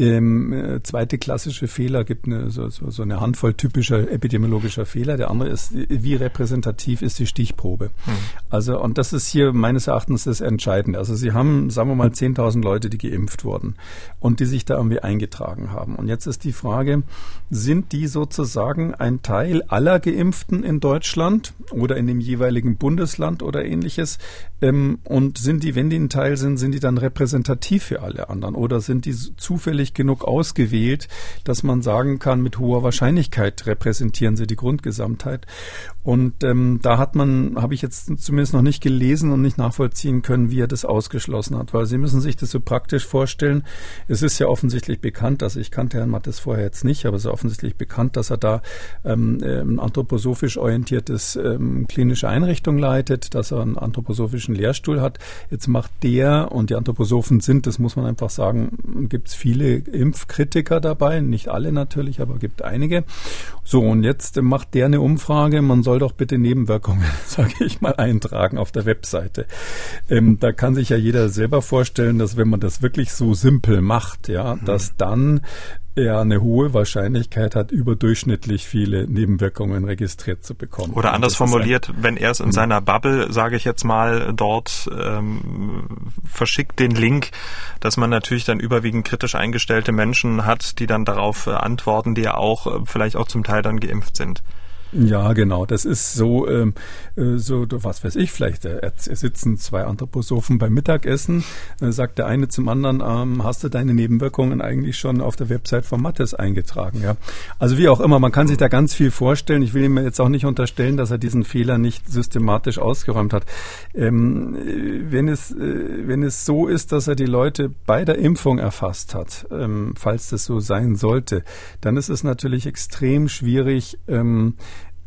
ähm, äh, zweite klassische Fehler gibt eine, so, so, so eine Handvoll typischer epidemiologischer Fehler. Der andere ist, wie repräsentativ ist die Stichprobe? Mhm. Also, und das ist hier meines Erachtens das Entscheidende. Also, Sie haben, sagen wir mal, 10.000 Leute, die geimpft wurden und die sich da irgendwie eingetragen haben. Und jetzt ist die Frage, sind die sozusagen ein Teil aller Geimpften in Deutschland oder in dem jeweiligen Bundesland oder ähnliches? Ähm, und sind die, wenn die ein Teil sind, sind die dann repräsentativ für alle anderen oder sind die zufällig zufällig genug ausgewählt, dass man sagen kann, mit hoher Wahrscheinlichkeit repräsentieren sie die Grundgesamtheit. Und ähm, da hat man, habe ich jetzt zumindest noch nicht gelesen und nicht nachvollziehen können, wie er das ausgeschlossen hat, weil Sie müssen sich das so praktisch vorstellen. Es ist ja offensichtlich bekannt, dass ich kannte Herrn Mattes vorher jetzt nicht, aber es ist offensichtlich bekannt, dass er da ähm, ein anthroposophisch orientiertes ähm, klinische Einrichtung leitet, dass er einen anthroposophischen Lehrstuhl hat. Jetzt macht der und die Anthroposophen sind, das muss man einfach sagen, gibt es viele Impfkritiker dabei, nicht alle natürlich, aber gibt einige. So und jetzt macht der eine Umfrage. Man soll doch bitte Nebenwirkungen, [laughs] sage ich mal, eintragen auf der Webseite. Ähm, da kann sich ja jeder selber vorstellen, dass wenn man das wirklich so simpel macht, ja, mhm. dass dann er eine hohe Wahrscheinlichkeit hat, überdurchschnittlich viele Nebenwirkungen registriert zu bekommen. Oder anders formuliert, wenn er es in mhm. seiner Bubble, sage ich jetzt mal, dort ähm, verschickt den Link, dass man natürlich dann überwiegend kritisch eingestellte Menschen hat, die dann darauf äh, antworten, die ja auch äh, vielleicht auch zum Teil dann geimpft sind. Ja, genau. Das ist so, ähm, äh, so was weiß ich, vielleicht äh, sitzen zwei Anthroposophen beim Mittagessen, äh, sagt der eine zum anderen, ähm, hast du deine Nebenwirkungen eigentlich schon auf der Website von Mattes eingetragen? Ja. Also wie auch immer, man kann sich da ganz viel vorstellen. Ich will ihm jetzt auch nicht unterstellen, dass er diesen Fehler nicht systematisch ausgeräumt hat. Ähm, wenn es, äh, wenn es so ist, dass er die Leute bei der Impfung erfasst hat, ähm, falls das so sein sollte, dann ist es natürlich extrem schwierig, ähm,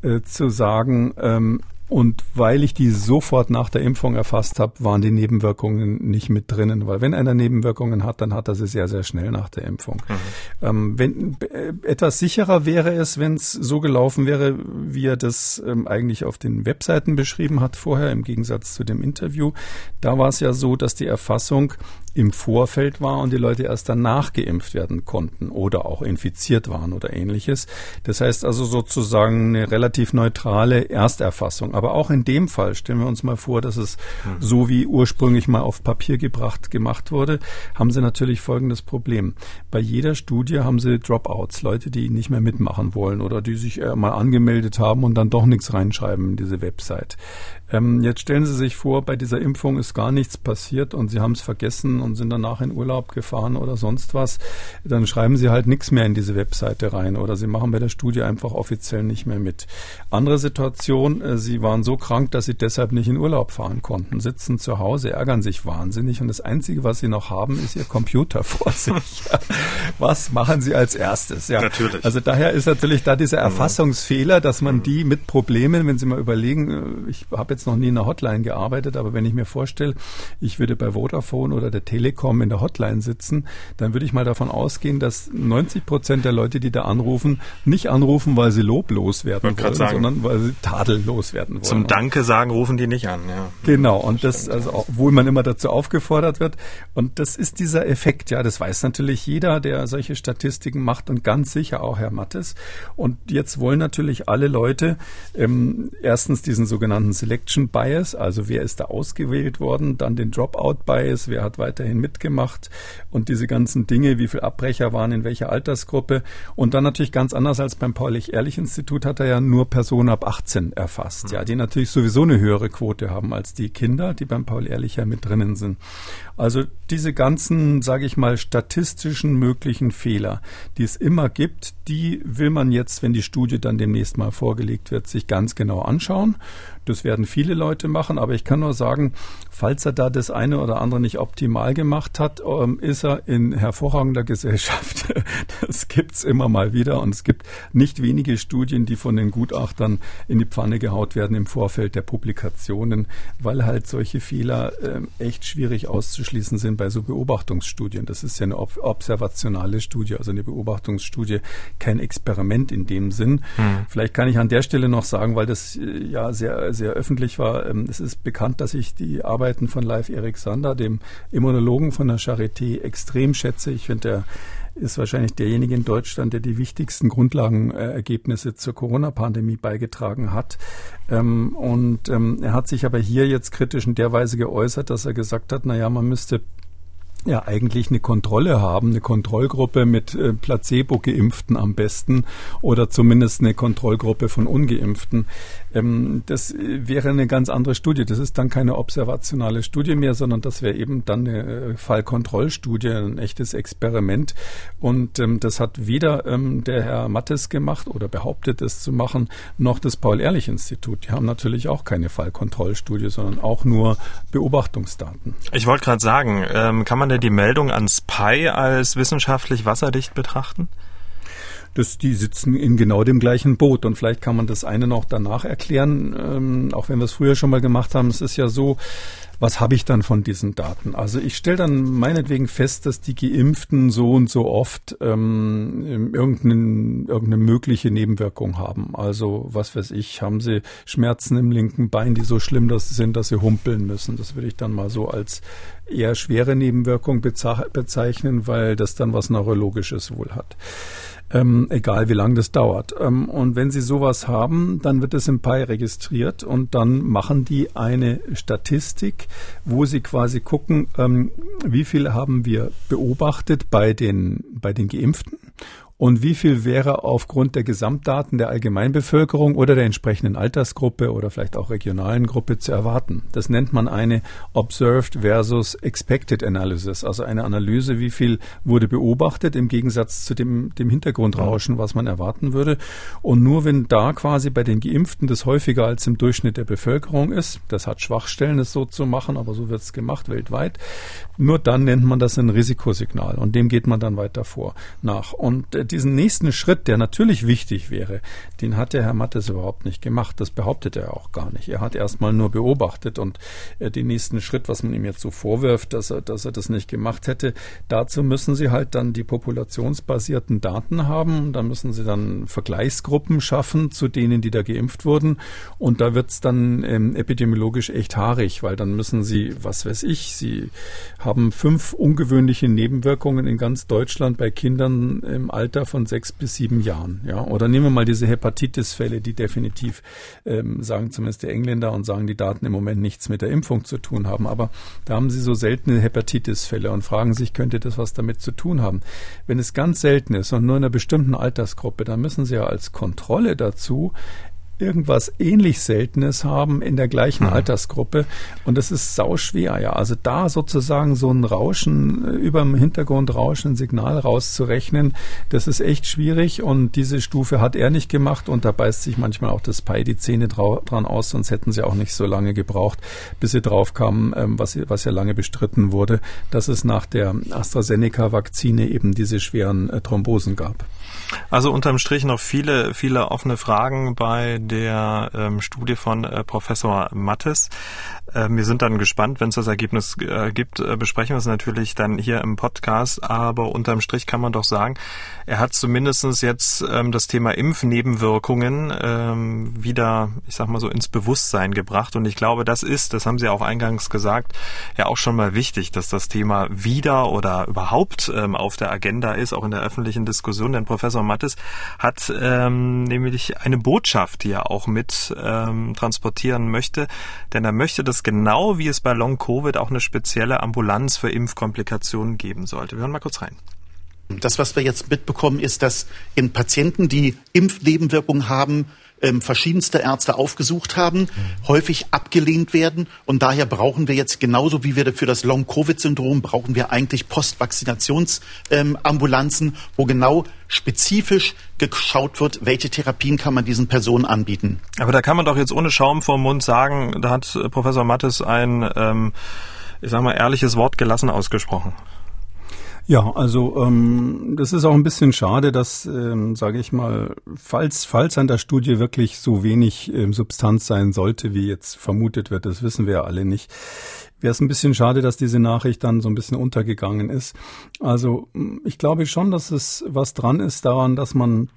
äh, zu sagen, ähm, und weil ich die sofort nach der Impfung erfasst habe, waren die Nebenwirkungen nicht mit drinnen. Weil wenn einer Nebenwirkungen hat, dann hat er sie sehr, sehr schnell nach der Impfung. Mhm. Ähm, wenn, äh, etwas sicherer wäre es, wenn es so gelaufen wäre, wie er das ähm, eigentlich auf den Webseiten beschrieben hat vorher, im Gegensatz zu dem Interview. Da war es ja so, dass die Erfassung im Vorfeld war und die Leute erst danach geimpft werden konnten oder auch infiziert waren oder ähnliches. Das heißt also sozusagen eine relativ neutrale Ersterfassung. Aber auch in dem Fall stellen wir uns mal vor, dass es mhm. so wie ursprünglich mal auf Papier gebracht gemacht wurde, haben sie natürlich folgendes Problem. Bei jeder Studie haben sie Dropouts, Leute, die nicht mehr mitmachen wollen oder die sich mal angemeldet haben und dann doch nichts reinschreiben in diese Website. Ähm, jetzt stellen Sie sich vor, bei dieser Impfung ist gar nichts passiert und Sie haben es vergessen und sind danach in Urlaub gefahren oder sonst was. Dann schreiben Sie halt nichts mehr in diese Webseite rein oder Sie machen bei der Studie einfach offiziell nicht mehr mit. Andere Situation, äh, Sie waren so krank, dass Sie deshalb nicht in Urlaub fahren konnten, sitzen zu Hause, ärgern sich wahnsinnig und das Einzige, was Sie noch haben, ist Ihr Computer [laughs] vor sich. was machen Sie als erstes? Ja, natürlich. Also daher ist natürlich da dieser Erfassungsfehler, dass man die mit Problemen, wenn Sie mal überlegen, äh, ich habe jetzt noch nie in der Hotline gearbeitet, aber wenn ich mir vorstelle, ich würde bei Vodafone oder der Telekom in der Hotline sitzen, dann würde ich mal davon ausgehen, dass 90 Prozent der Leute, die da anrufen, nicht anrufen, weil sie loblos werden wollen, sagen. sondern weil sie tadellos werden wollen. Zum Danke sagen rufen die nicht an. Ja. Genau, und das, also obwohl man immer dazu aufgefordert wird. Und das ist dieser Effekt, ja, das weiß natürlich jeder, der solche Statistiken macht und ganz sicher auch Herr Mattes. Und jetzt wollen natürlich alle Leute ähm, erstens diesen sogenannten Selection Bias, also wer ist da ausgewählt worden, dann den Dropout Bias, wer hat weiterhin mitgemacht und diese ganzen Dinge, wie viele Abbrecher waren in welcher Altersgruppe. Und dann natürlich ganz anders als beim Paulich-Ehrlich-Institut hat er ja nur Personen ab 18 erfasst, ja, die natürlich sowieso eine höhere Quote haben als die Kinder, die beim Paul-Ehrlich ja mit drinnen sind. Also diese ganzen, sage ich mal, statistischen möglichen Fehler, die es immer gibt, die will man jetzt, wenn die Studie dann demnächst mal vorgelegt wird, sich ganz genau anschauen. Das werden viele Leute machen, aber ich kann nur sagen, falls er da das eine oder andere nicht optimal gemacht hat, ähm, ist er in hervorragender Gesellschaft. [laughs] Das gibt's immer mal wieder und es gibt nicht wenige Studien, die von den Gutachtern in die Pfanne gehaut werden im Vorfeld der Publikationen, weil halt solche Fehler äh, echt schwierig auszuschließen sind bei so Beobachtungsstudien. Das ist ja eine ob observationale Studie, also eine Beobachtungsstudie, kein Experiment in dem Sinn. Hm. Vielleicht kann ich an der Stelle noch sagen, weil das äh, ja sehr, sehr öffentlich war, ähm, es ist bekannt, dass ich die Arbeiten von Live Erik Sander, dem Immunologen von der Charité, extrem schätze. Ich finde, der ist wahrscheinlich derjenige in Deutschland, der die wichtigsten Grundlagenergebnisse zur Corona-Pandemie beigetragen hat. Ähm, und ähm, er hat sich aber hier jetzt kritisch in der Weise geäußert, dass er gesagt hat, na ja, man müsste ja eigentlich eine Kontrolle haben, eine Kontrollgruppe mit äh, Placebo-Geimpften am besten oder zumindest eine Kontrollgruppe von Ungeimpften. Ähm, das äh, wäre eine ganz andere Studie. Das ist dann keine observationale Studie mehr, sondern das wäre eben dann eine äh, Fallkontrollstudie, ein echtes Experiment. Und ähm, das hat weder ähm, der Herr Mattes gemacht oder behauptet es zu machen, noch das Paul-Ehrlich-Institut. Die haben natürlich auch keine Fallkontrollstudie, sondern auch nur Beobachtungsdaten. Ich wollte gerade sagen, ähm, kann man denn die Meldung ans PI als wissenschaftlich wasserdicht betrachten? Das, die sitzen in genau dem gleichen Boot. Und vielleicht kann man das eine noch danach erklären, ähm, auch wenn wir es früher schon mal gemacht haben. Es ist ja so, was habe ich dann von diesen Daten? Also ich stelle dann meinetwegen fest, dass die Geimpften so und so oft ähm, irgendeine, irgendeine mögliche Nebenwirkung haben. Also was weiß ich, haben sie Schmerzen im linken Bein, die so schlimm dass sie sind, dass sie humpeln müssen. Das würde ich dann mal so als eher schwere Nebenwirkung bezeichnen, weil das dann was Neurologisches wohl hat ähm, egal wie lange das dauert. Ähm, und wenn Sie sowas haben, dann wird es im PI registriert und dann machen die eine Statistik, wo Sie quasi gucken, ähm, wie viel haben wir beobachtet bei den, bei den Geimpften und wie viel wäre aufgrund der Gesamtdaten der Allgemeinbevölkerung oder der entsprechenden Altersgruppe oder vielleicht auch regionalen Gruppe zu erwarten. Das nennt man eine Observed versus Expected Analysis, also eine Analyse, wie viel wurde beobachtet im Gegensatz zu dem, dem Hintergrundrauschen, was man erwarten würde. Und nur wenn da quasi bei den Geimpften das häufiger als im Durchschnitt der Bevölkerung ist, das hat Schwachstellen, es so zu machen, aber so wird es gemacht weltweit, nur dann nennt man das ein Risikosignal und dem geht man dann weiter vor nach. Und äh, diesen nächsten Schritt, der natürlich wichtig wäre, den hat der Herr Mattes überhaupt nicht gemacht. Das behauptet er auch gar nicht. Er hat erstmal nur beobachtet und äh, den nächsten Schritt, was man ihm jetzt so vorwirft, dass er, dass er das nicht gemacht hätte, dazu müssen sie halt dann die populationsbasierten Daten haben. Da müssen sie dann Vergleichsgruppen schaffen zu denen, die da geimpft wurden. Und da wird es dann ähm, epidemiologisch echt haarig, weil dann müssen sie, was weiß ich, sie haben fünf ungewöhnliche Nebenwirkungen in ganz Deutschland bei Kindern im Alter Alter von sechs bis sieben Jahren. Ja, oder nehmen wir mal diese Hepatitis-Fälle, die definitiv ähm, sagen zumindest die Engländer und sagen die Daten im Moment nichts mit der Impfung zu tun haben. Aber da haben sie so seltene Hepatitis-Fälle und fragen sich, könnte das was damit zu tun haben? Wenn es ganz selten ist und nur in einer bestimmten Altersgruppe, dann müssen sie ja als Kontrolle dazu irgendwas ähnlich Seltenes haben in der gleichen mhm. Altersgruppe. Und das ist sau schwer, ja. Also da sozusagen so ein Rauschen, äh, über dem Hintergrund Rauschen, ein Signal rauszurechnen, das ist echt schwierig. Und diese Stufe hat er nicht gemacht. Und da beißt sich manchmal auch das Pi die Zähne dran aus, sonst hätten sie auch nicht so lange gebraucht, bis sie drauf kamen, ähm, was, was ja lange bestritten wurde, dass es nach der AstraZeneca-Vakzine eben diese schweren äh, Thrombosen gab. Also unterm Strich noch viele, viele offene Fragen bei der ähm, Studie von äh, Professor Mattes. Äh, wir sind dann gespannt, wenn es das Ergebnis äh, gibt, äh, besprechen wir es natürlich dann hier im Podcast. Aber unterm Strich kann man doch sagen, er hat zumindestens jetzt ähm, das Thema Impfnebenwirkungen ähm, wieder, ich sag mal so, ins Bewusstsein gebracht. Und ich glaube, das ist, das haben Sie auch eingangs gesagt, ja auch schon mal wichtig, dass das Thema wieder oder überhaupt ähm, auf der Agenda ist, auch in der öffentlichen Diskussion. Denn Professor Mattes hat nämlich eine Botschaft, die er auch mit transportieren möchte. Denn er möchte, genau wie es bei Long Covid auch eine spezielle Ambulanz für Impfkomplikationen geben sollte. Wir hören mal kurz rein. Das, was wir jetzt mitbekommen, ist, dass in Patienten, die Impfnebenwirkungen haben, ähm, verschiedenste Ärzte aufgesucht haben, mhm. häufig abgelehnt werden. Und daher brauchen wir jetzt genauso wie wir für das Long-Covid-Syndrom brauchen wir eigentlich Postvaccinationsambulanzen, ähm, wo genau spezifisch geschaut wird, welche Therapien kann man diesen Personen anbieten. Aber da kann man doch jetzt ohne Schaum vorm Mund sagen, da hat Professor Mattes ein, ähm, ich sag mal, ehrliches Wort gelassen ausgesprochen. Ja, also ähm, das ist auch ein bisschen schade, dass, ähm, sage ich mal, falls, falls an der Studie wirklich so wenig ähm, Substanz sein sollte, wie jetzt vermutet wird, das wissen wir ja alle nicht, wäre es ein bisschen schade, dass diese Nachricht dann so ein bisschen untergegangen ist. Also ich glaube schon, dass es was dran ist daran, dass man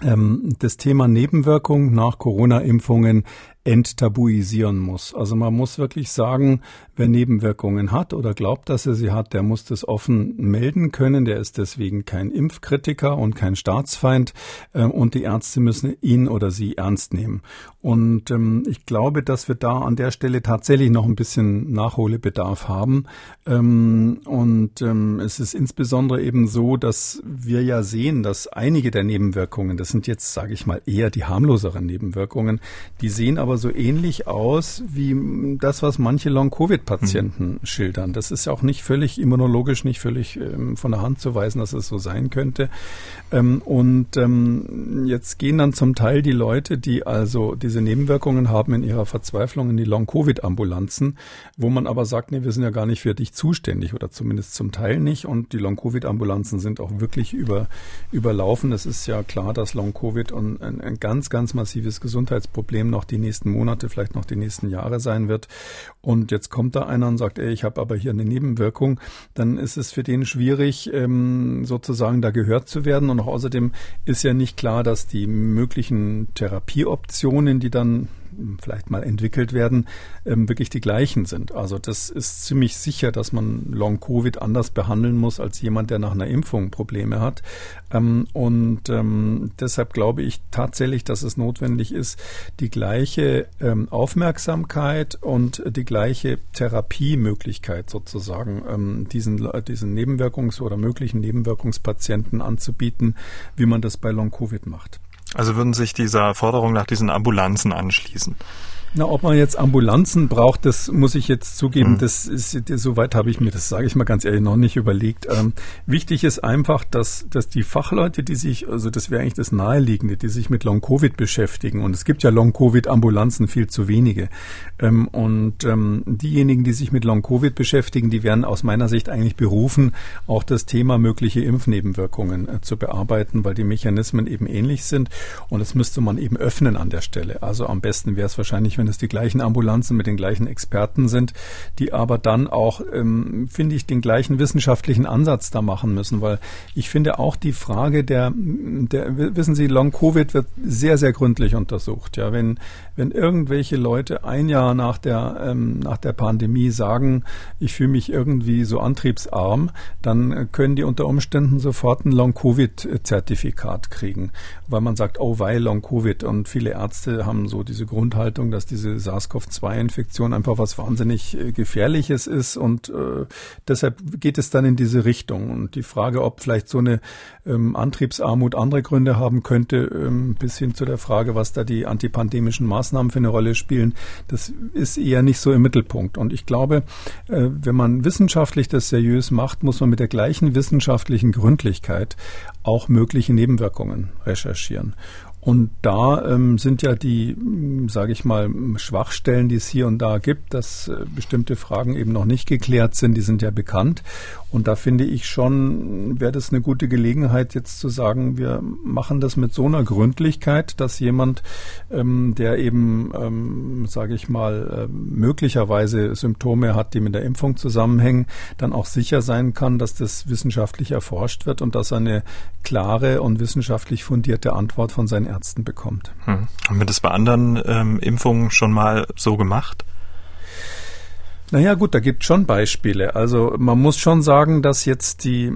ähm, das Thema Nebenwirkung nach Corona-Impfungen enttabuisieren muss. Also man muss wirklich sagen, wer Nebenwirkungen hat oder glaubt, dass er sie hat, der muss das offen melden können. Der ist deswegen kein Impfkritiker und kein Staatsfeind. Ähm, und die Ärzte müssen ihn oder sie ernst nehmen. Und ähm, ich glaube, dass wir da an der Stelle tatsächlich noch ein bisschen Nachholbedarf haben. Ähm, und es ist insbesondere eben so, dass wir ja sehen, dass einige der Nebenwirkungen, das sind jetzt, sage ich mal, eher die harmloseren Nebenwirkungen, die sehen aber aber so ähnlich aus wie das, was manche Long-Covid-Patienten mhm. schildern. Das ist auch nicht völlig immunologisch, nicht völlig ähm, von der Hand zu weisen, dass es so sein könnte. Ähm, und ähm, jetzt gehen dann zum Teil die Leute, die also diese Nebenwirkungen haben in ihrer Verzweiflung in die Long-Covid-Ambulanzen, wo man aber sagt, nee, wir sind ja gar nicht für dich zuständig oder zumindest zum Teil nicht. Und die Long-Covid-Ambulanzen sind auch wirklich über, überlaufen. Es ist ja klar, dass Long-Covid ein, ein ganz, ganz massives Gesundheitsproblem noch die nächsten nächsten Monate, vielleicht noch die nächsten Jahre sein wird. Und jetzt kommt da einer und sagt, ey, ich habe aber hier eine Nebenwirkung, dann ist es für den schwierig, ähm, sozusagen da gehört zu werden. Und auch außerdem ist ja nicht klar, dass die möglichen Therapieoptionen, die dann vielleicht mal entwickelt werden, ähm, wirklich die gleichen sind. Also das ist ziemlich sicher, dass man Long-Covid anders behandeln muss als jemand, der nach einer Impfung Probleme hat. Ähm, und ähm, deshalb glaube ich tatsächlich, dass es notwendig ist, die gleiche Aufmerksamkeit und die gleiche Therapiemöglichkeit sozusagen diesen, diesen Nebenwirkungs- oder möglichen Nebenwirkungspatienten anzubieten, wie man das bei Long-Covid macht. Also würden sich dieser Forderung nach diesen Ambulanzen anschließen? Na, ob man jetzt Ambulanzen braucht, das muss ich jetzt zugeben, mhm. das ist, soweit habe ich mir, das sage ich mal ganz ehrlich, noch nicht überlegt. Ähm, wichtig ist einfach, dass, dass die Fachleute, die sich, also das wäre eigentlich das Naheliegende, die sich mit Long-Covid beschäftigen, und es gibt ja Long-Covid-Ambulanzen viel zu wenige. Ähm, und ähm, diejenigen, die sich mit Long-Covid beschäftigen, die werden aus meiner Sicht eigentlich berufen, auch das Thema mögliche Impfnebenwirkungen äh, zu bearbeiten, weil die Mechanismen eben ähnlich sind. Und das müsste man eben öffnen an der Stelle. Also am besten wäre es wahrscheinlich, wenn es die gleichen Ambulanzen mit den gleichen Experten sind, die aber dann auch, ähm, finde ich, den gleichen wissenschaftlichen Ansatz da machen müssen, weil ich finde auch die Frage der, der wissen Sie, Long Covid wird sehr, sehr gründlich untersucht. Ja, wenn, wenn irgendwelche Leute ein Jahr nach der, ähm, nach der Pandemie sagen, ich fühle mich irgendwie so antriebsarm, dann können die unter Umständen sofort ein Long Covid Zertifikat kriegen, weil man sagt, oh, weil Long Covid und viele Ärzte haben so diese Grundhaltung, dass diese SARS-CoV-2-Infektion einfach was wahnsinnig äh, Gefährliches ist. Und äh, deshalb geht es dann in diese Richtung. Und die Frage, ob vielleicht so eine ähm, Antriebsarmut andere Gründe haben könnte, ähm, bis hin zu der Frage, was da die antipandemischen Maßnahmen für eine Rolle spielen, das ist eher nicht so im Mittelpunkt. Und ich glaube, äh, wenn man wissenschaftlich das seriös macht, muss man mit der gleichen wissenschaftlichen Gründlichkeit auch mögliche Nebenwirkungen recherchieren. Und da ähm, sind ja die, sage ich mal, Schwachstellen, die es hier und da gibt, dass äh, bestimmte Fragen eben noch nicht geklärt sind, die sind ja bekannt. Und da finde ich schon, wäre das eine gute Gelegenheit, jetzt zu sagen, wir machen das mit so einer Gründlichkeit, dass jemand, ähm, der eben, ähm, sage ich mal, äh, möglicherweise Symptome hat, die mit der Impfung zusammenhängen, dann auch sicher sein kann, dass das wissenschaftlich erforscht wird und dass er eine klare und wissenschaftlich fundierte Antwort von seinen Ärzten bekommt. Hm. Haben wir das bei anderen ähm, Impfungen schon mal so gemacht? Naja gut, da gibt schon Beispiele. Also man muss schon sagen, dass jetzt die,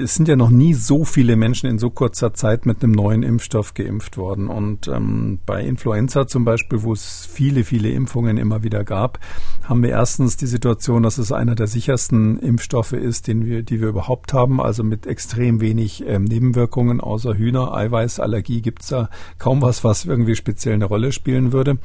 es sind ja noch nie so viele Menschen in so kurzer Zeit mit einem neuen Impfstoff geimpft worden. Und ähm, bei Influenza zum Beispiel, wo es viele, viele Impfungen immer wieder gab, haben wir erstens die Situation, dass es einer der sichersten Impfstoffe ist, den wir, die wir überhaupt haben, also mit extrem wenig ähm, Nebenwirkungen, außer Hühner, Eiweißallergie gibt's da kaum was, was irgendwie speziell eine Rolle spielen würde.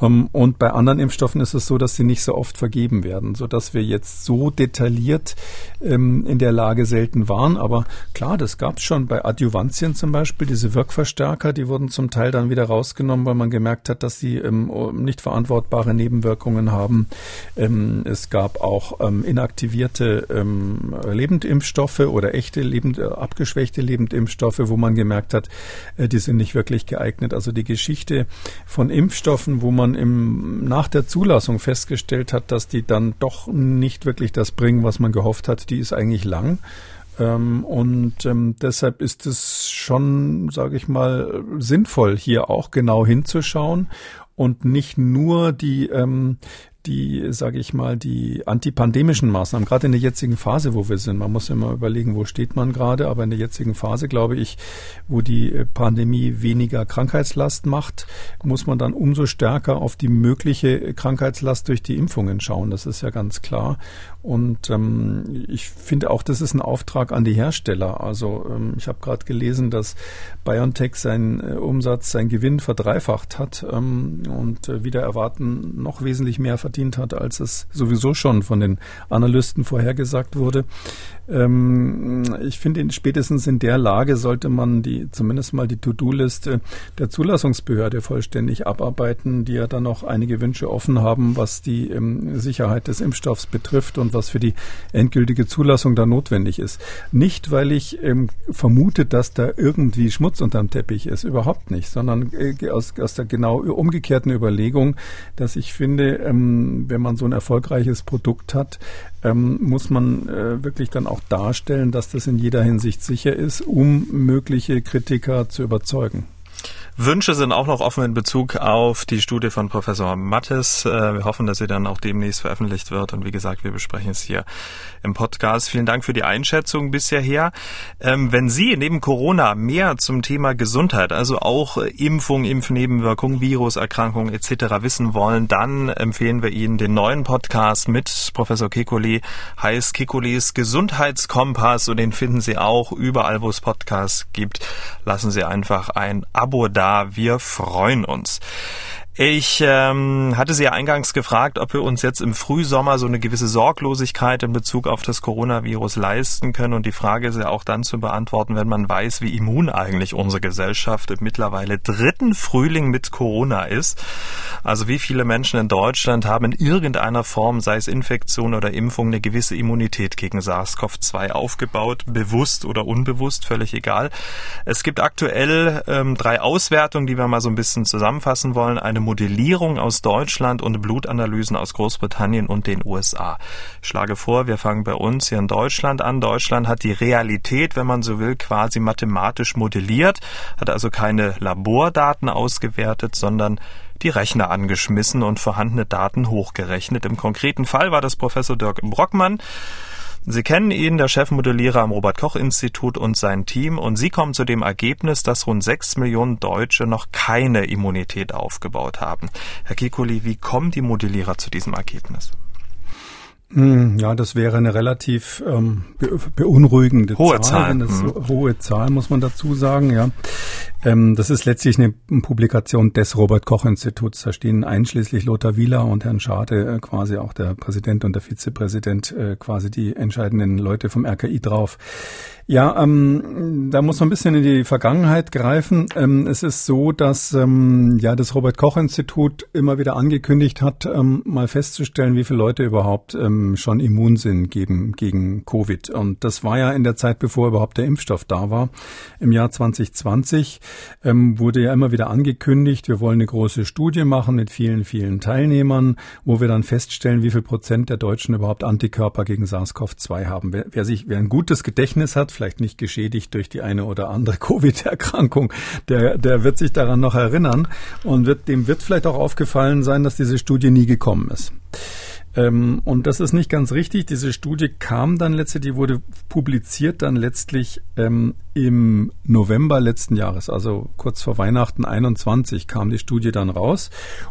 Ähm, und bei anderen Impfstoffen ist es so, dass sie nicht so oft vergeben beschrieben werden, so dass wir jetzt so detailliert ähm, in der Lage selten waren. Aber klar, das gab es schon bei Adjuvantien zum Beispiel, diese Wirkverstärker, die wurden zum Teil dann wieder rausgenommen, weil man gemerkt hat, dass sie ähm, nicht verantwortbare Nebenwirkungen haben. Ähm, es gab auch ähm, inaktivierte ähm, Lebendimpfstoffe oder echte lebend, äh, abgeschwächte Lebendimpfstoffe, wo man gemerkt hat, äh, die sind nicht wirklich geeignet. Also die Geschichte von Impfstoffen, wo man im, nach der Zulassung festgestellt hat, dass die dann doch nicht wirklich das bringen, was man gehofft hat, die ist eigentlich lang. Ähm, und ähm, deshalb ist es schon, sage ich mal, sinnvoll, hier auch genau hinzuschauen und nicht nur die ähm, die, sage ich mal, die antipandemischen Maßnahmen, gerade in der jetzigen Phase, wo wir sind. Man muss immer überlegen, wo steht man gerade, aber in der jetzigen Phase, glaube ich, wo die äh, Pandemie weniger Krankheitslast macht, muss man dann umso stärker auf die mögliche Krankheitslast durch die Impfungen schauen. Das ist ja ganz klar. Und ähm, ich finde auch, das ist ein Auftrag an die Hersteller. Also ähm, ich habe gerade gelesen, dass BioNTech seinen äh, Umsatz, seinen Gewinn verdreifacht hat ähm, und äh, wieder erwarten noch wesentlich mehr verdient hat, als es sowieso schon von den Analysten vorhergesagt wurde. Ähm, ich finde, spätestens in der Lage sollte man die zumindest mal die To-Do-Liste der Zulassungsbehörde vollständig abarbeiten, die ja dann noch einige Wünsche offen haben, was die ähm, Sicherheit des Impfstoffs betrifft und was für die endgültige Zulassung da notwendig ist. Nicht, weil ich ähm, vermute, dass da irgendwie Schmutz unterm Teppich ist, überhaupt nicht, sondern äh, aus, aus der genau umgekehrten Überlegung, dass ich finde, ähm, wenn man so ein erfolgreiches Produkt hat, ähm, muss man äh, wirklich dann auch darstellen, dass das in jeder Hinsicht sicher ist, um mögliche Kritiker zu überzeugen. Wünsche sind auch noch offen in Bezug auf die Studie von Professor Mattes. Äh, wir hoffen, dass sie dann auch demnächst veröffentlicht wird. Und wie gesagt, wir besprechen es hier im Podcast. Vielen Dank für die Einschätzung bisher her. Ähm, wenn Sie neben Corona mehr zum Thema Gesundheit, also auch Impfung, Impfnebenwirkungen, Viruserkrankungen etc. wissen wollen, dann empfehlen wir Ihnen den neuen Podcast mit Professor Kekulé, heißt Kekules Gesundheitskompass und den finden Sie auch überall, wo es Podcasts gibt. Lassen Sie einfach ein Abo da da. Wir freuen uns. Ich ähm, hatte Sie ja eingangs gefragt, ob wir uns jetzt im Frühsommer so eine gewisse Sorglosigkeit in Bezug auf das Coronavirus leisten können. Und die Frage ist ja auch dann zu beantworten, wenn man weiß, wie immun eigentlich unsere Gesellschaft im mittlerweile dritten Frühling mit Corona ist. Also wie viele Menschen in Deutschland haben in irgendeiner Form, sei es Infektion oder Impfung, eine gewisse Immunität gegen SARS-CoV-2 aufgebaut, bewusst oder unbewusst, völlig egal. Es gibt aktuell ähm, drei Auswertungen, die wir mal so ein bisschen zusammenfassen wollen. Eine Modellierung aus Deutschland und Blutanalysen aus Großbritannien und den USA. Ich schlage vor, wir fangen bei uns hier in Deutschland an. Deutschland hat die Realität, wenn man so will, quasi mathematisch modelliert, hat also keine Labordaten ausgewertet, sondern die Rechner angeschmissen und vorhandene Daten hochgerechnet. Im konkreten Fall war das Professor Dirk Brockmann. Sie kennen ihn, der Chefmodellierer am Robert-Koch-Institut und sein Team, und Sie kommen zu dem Ergebnis, dass rund sechs Millionen Deutsche noch keine Immunität aufgebaut haben. Herr Kikuli, wie kommen die Modellierer zu diesem Ergebnis? Hm, ja, das wäre eine relativ ähm, beunruhigende hohe Zahl. Zahl. So, hm. hohe Zahl, muss man dazu sagen, ja. Ähm, das ist letztlich eine Publikation des Robert-Koch-Instituts. Da stehen einschließlich Lothar Wieler und Herrn Schade, äh, quasi auch der Präsident und der Vizepräsident, äh, quasi die entscheidenden Leute vom RKI drauf. Ja, ähm, da muss man ein bisschen in die Vergangenheit greifen. Ähm, es ist so, dass ähm, ja das Robert Koch Institut immer wieder angekündigt hat, ähm, mal festzustellen, wie viele Leute überhaupt ähm, schon immun sind gegen, gegen Covid. Und das war ja in der Zeit, bevor überhaupt der Impfstoff da war. Im Jahr 2020 ähm, wurde ja immer wieder angekündigt, wir wollen eine große Studie machen mit vielen, vielen Teilnehmern, wo wir dann feststellen, wie viel Prozent der Deutschen überhaupt Antikörper gegen SARS-CoV-2 haben. Wer, wer sich, wer ein gutes Gedächtnis hat, vielleicht nicht geschädigt durch die eine oder andere [laughs] Covid-Erkrankung, der, der wird sich daran noch erinnern und wird, dem wird vielleicht auch aufgefallen sein, dass diese Studie nie gekommen ist. Ähm, und das ist nicht ganz richtig. Diese Studie kam dann letztlich, die wurde publiziert dann letztlich ähm, im November letzten Jahres, also kurz vor Weihnachten 21 kam die Studie dann raus.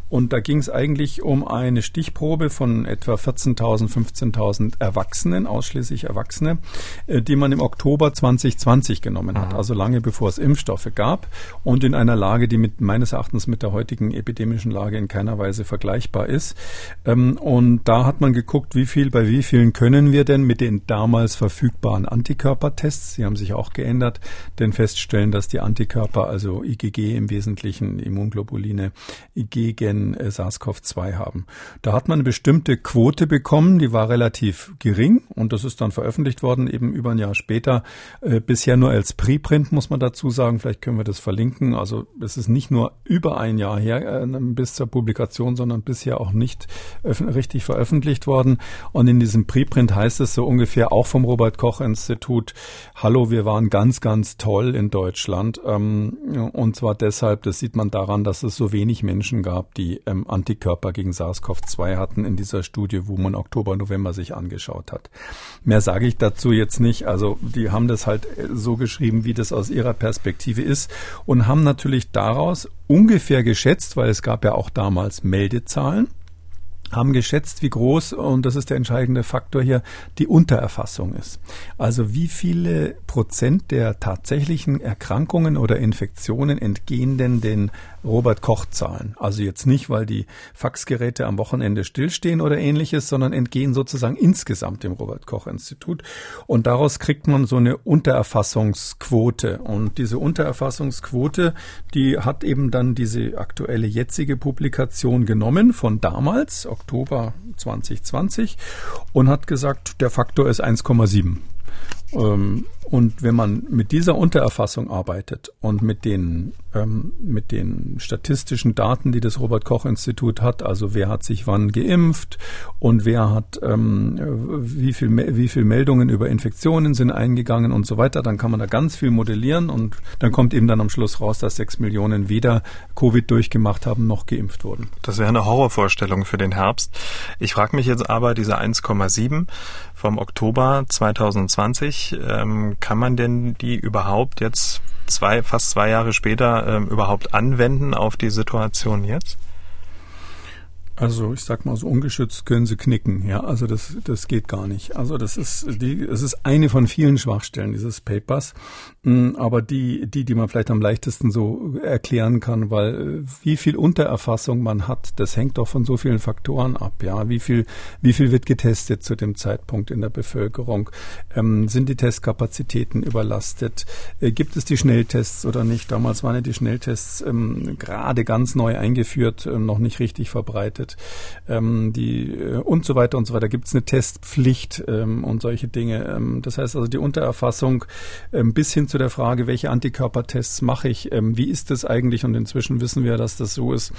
Und da ging es eigentlich um eine Stichprobe von etwa 14.000, 15.000 Erwachsenen, ausschließlich Erwachsene, äh, die man im Oktober 2020 genommen hat, mhm. also lange bevor es Impfstoffe gab und in einer Lage, die mit meines Erachtens mit der heutigen epidemischen Lage in keiner Weise vergleichbar ist. Ähm, und da hat man geguckt, wie viel, bei wie vielen können wir denn mit den damals verfügbaren Antikörpertests, sie haben sich auch geändert, denn feststellen, dass die Antikörper, also IgG im Wesentlichen, Immunglobuline, gegen äh, SARS-CoV-2 haben. Da hat man eine bestimmte Quote bekommen, die war relativ gering und das ist dann veröffentlicht worden, eben über ein Jahr später. Äh, bisher nur als Preprint, muss man dazu sagen. Vielleicht können wir das verlinken. Also es ist nicht nur über ein Jahr her äh, bis zur Publikation, sondern bisher auch nicht richtig veröffentlicht veröffentlicht worden. Und in diesem Preprint heißt es so ungefähr auch vom Robert Koch Institut, hallo, wir waren ganz, ganz toll in Deutschland. Ähm, und zwar deshalb, das sieht man daran, dass es so wenig Menschen gab, die ähm, Antikörper gegen SARS-CoV-2 hatten in dieser Studie, wo man Oktober, November sich angeschaut hat. Mehr sage ich dazu jetzt nicht. Also die haben das halt so geschrieben, wie das aus ihrer Perspektive ist und haben natürlich daraus ungefähr geschätzt, weil es gab ja auch damals Meldezahlen haben geschätzt, wie groß, und das ist der entscheidende Faktor hier, die Untererfassung ist. Also wie viele Prozent der tatsächlichen Erkrankungen oder Infektionen entgehen denn den Robert-Koch-Zahlen. Also jetzt nicht, weil die Faxgeräte am Wochenende stillstehen oder ähnliches, sondern entgehen sozusagen insgesamt dem Robert-Koch-Institut. Und daraus kriegt man so eine Untererfassungsquote. Und diese Untererfassungsquote, die hat eben dann diese aktuelle jetzige Publikation genommen von damals, Oktober 2020, und hat gesagt, der Faktor ist 1,7. Ähm, und wenn man mit dieser Untererfassung arbeitet und mit den, ähm, mit den statistischen Daten, die das Robert Koch Institut hat, also wer hat sich wann geimpft und wer hat, ähm, wie viel, wie viel Meldungen über Infektionen sind eingegangen und so weiter, dann kann man da ganz viel modellieren und dann kommt eben dann am Schluss raus, dass sechs Millionen weder Covid durchgemacht haben noch geimpft wurden. Das wäre eine Horrorvorstellung für den Herbst. Ich frage mich jetzt aber, diese 1,7 vom Oktober 2020, ähm, kann man denn die überhaupt jetzt zwei, fast zwei Jahre später ähm, überhaupt anwenden auf die Situation jetzt? Also ich sag mal so ungeschützt können sie knicken, ja. Also das, das geht gar nicht. Also das ist die, es ist eine von vielen Schwachstellen dieses Papers, mm, aber die, die, die man vielleicht am leichtesten so erklären kann, weil äh, wie viel Untererfassung man hat, das hängt doch von so vielen Faktoren ab, ja. Wie viel, wie viel wird getestet zu dem Zeitpunkt in der Bevölkerung? Ähm, sind die Testkapazitäten überlastet? Äh, gibt es die Schnelltests oder nicht? Damals waren ja die Schnelltests ähm, gerade ganz neu eingeführt, äh, noch nicht richtig verbreitet ähm, die äh, und so weiter und so weiter. Gibt es eine Testpflicht ähm, und solche Dinge. Ähm, das heißt also die Untererfassung ähm, bis hin zu der Frage, welche Antikörpertests mache ich, ähm, wie ist das eigentlich? Und inzwischen wissen wir, dass das so ist,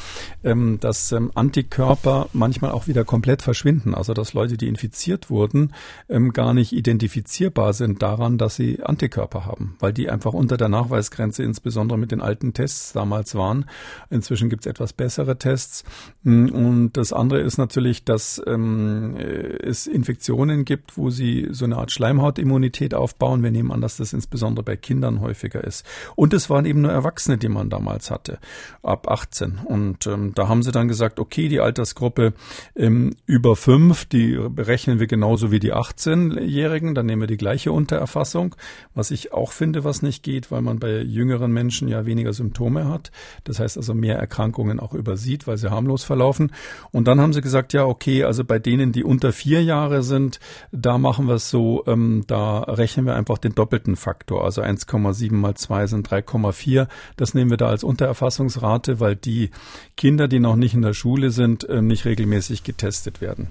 ähm, dass ähm, Antikörper manchmal auch wieder komplett verschwinden. Also dass Leute, die infiziert wurden, ähm, gar nicht identifizierbar sind daran, dass sie Antikörper haben, weil die einfach unter der Nachweisgrenze insbesondere mit den alten Tests damals waren. Inzwischen gibt es etwas bessere Tests. Mm, und Und das andere ist natürlich, dass ähm, es Infektionen gibt, wo sie so eine Art Schleimhautimmunität aufbauen. Wir nehmen an, dass das insbesondere bei Kindern häufiger ist. Und es waren eben nur Erwachsene, die man damals hatte, ab 18. Und ähm, da haben sie dann gesagt, okay, die Altersgruppe ähm, über fünf, die berechnen wir genauso wie die 18-Jährigen, dann nehmen wir die gleiche Untererfassung, was ich auch finde, was nicht geht, weil man bei jüngeren Menschen ja weniger Symptome hat. Das heißt also mehr Erkrankungen auch übersieht, weil sie harmlos verlaufen. Und dann haben sie gesagt, ja, okay, also bei denen, die unter vier Jahre sind, da machen wir es so, ähm, da rechnen wir einfach den doppelten Faktor. Also 1,7 mal 2 sind 3,4. Das nehmen wir da als Untererfassungsrate, weil die Kinder, die noch nicht in der Schule sind, äh, nicht regelmäßig getestet werden.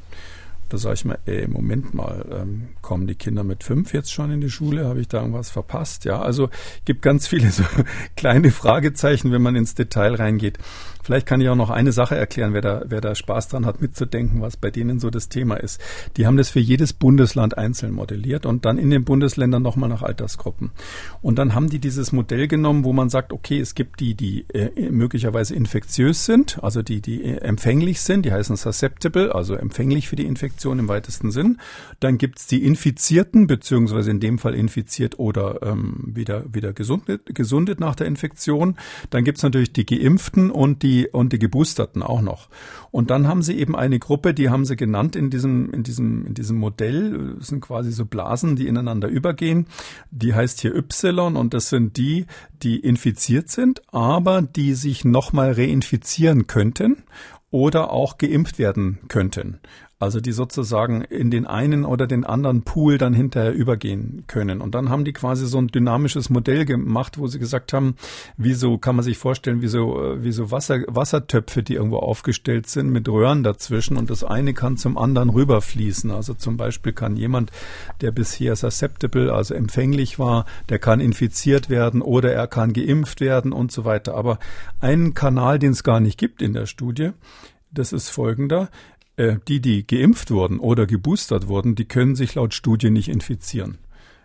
Da sage ich mir, ey, Moment mal, ähm, kommen die Kinder mit fünf jetzt schon in die Schule? Habe ich da irgendwas verpasst? Ja, also gibt ganz viele so [laughs] kleine Fragezeichen, wenn man ins Detail reingeht. Vielleicht kann ich auch noch eine Sache erklären, wer da, wer da Spaß dran hat, mitzudenken, was bei denen so das Thema ist. Die haben das für jedes Bundesland einzeln modelliert und dann in den Bundesländern nochmal nach Altersgruppen. Und dann haben die dieses Modell genommen, wo man sagt, okay, es gibt die, die äh, möglicherweise infektiös sind, also die, die äh, empfänglich sind, die heißen susceptible, also empfänglich für die Infektion im weitesten Sinn. Dann gibt's die Infizierten, beziehungsweise in dem Fall infiziert oder ähm, wieder, wieder gesundet, gesundet nach der Infektion. Dann gibt's natürlich die Geimpften und die, und die Geboosterten auch noch. Und dann haben sie eben eine Gruppe, die haben sie genannt in diesem, in diesem, in diesem Modell. Das sind quasi so Blasen, die ineinander übergehen. Die heißt hier Y und das sind die, die infiziert sind, aber die sich nochmal reinfizieren könnten oder auch geimpft werden könnten. Also die sozusagen in den einen oder den anderen Pool dann hinterher übergehen können. Und dann haben die quasi so ein dynamisches Modell gemacht, wo sie gesagt haben, wieso kann man sich vorstellen, wie so, äh, wie so Wasser, Wassertöpfe, die irgendwo aufgestellt sind mit Röhren dazwischen und das eine kann zum anderen rüberfließen. Also zum Beispiel kann jemand, der bisher susceptible, also empfänglich war, der kann infiziert werden oder er kann geimpft werden und so weiter. Aber einen Kanal, den es gar nicht gibt in der Studie, das ist folgender. Äh, die, die geimpft wurden oder geboostert wurden, die können sich laut Studie nicht infizieren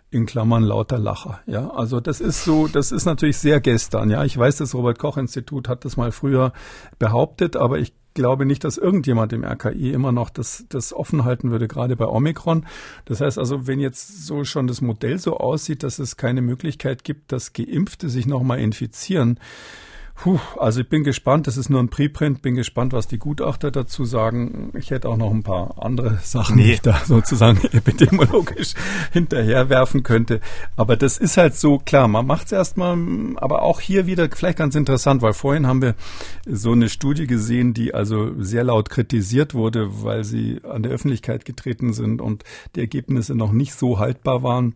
in Klammern lauter Lacher. Ja, also das ist so, das ist natürlich sehr gestern. Ja, ich weiß, das Robert Koch Institut hat das mal früher behauptet, aber ich glaube nicht, dass irgendjemand im RKI immer noch das, das offen halten würde, gerade bei Omikron. Das heißt also, wenn jetzt so schon das Modell so aussieht, dass es keine Möglichkeit gibt, dass Geimpfte sich nochmal infizieren, Puh, also ich bin gespannt, das ist nur ein Preprint, bin gespannt, was die Gutachter dazu sagen. Ich hätte auch noch ein paar andere Sachen, nee. die ich da sozusagen [laughs] epidemiologisch hinterherwerfen könnte. Aber das ist halt so, klar, man macht es erstmal, aber auch hier wieder vielleicht ganz interessant, weil vorhin haben wir so eine Studie gesehen, die also sehr laut kritisiert wurde, weil sie an der Öffentlichkeit getreten sind und die Ergebnisse noch nicht so haltbar waren.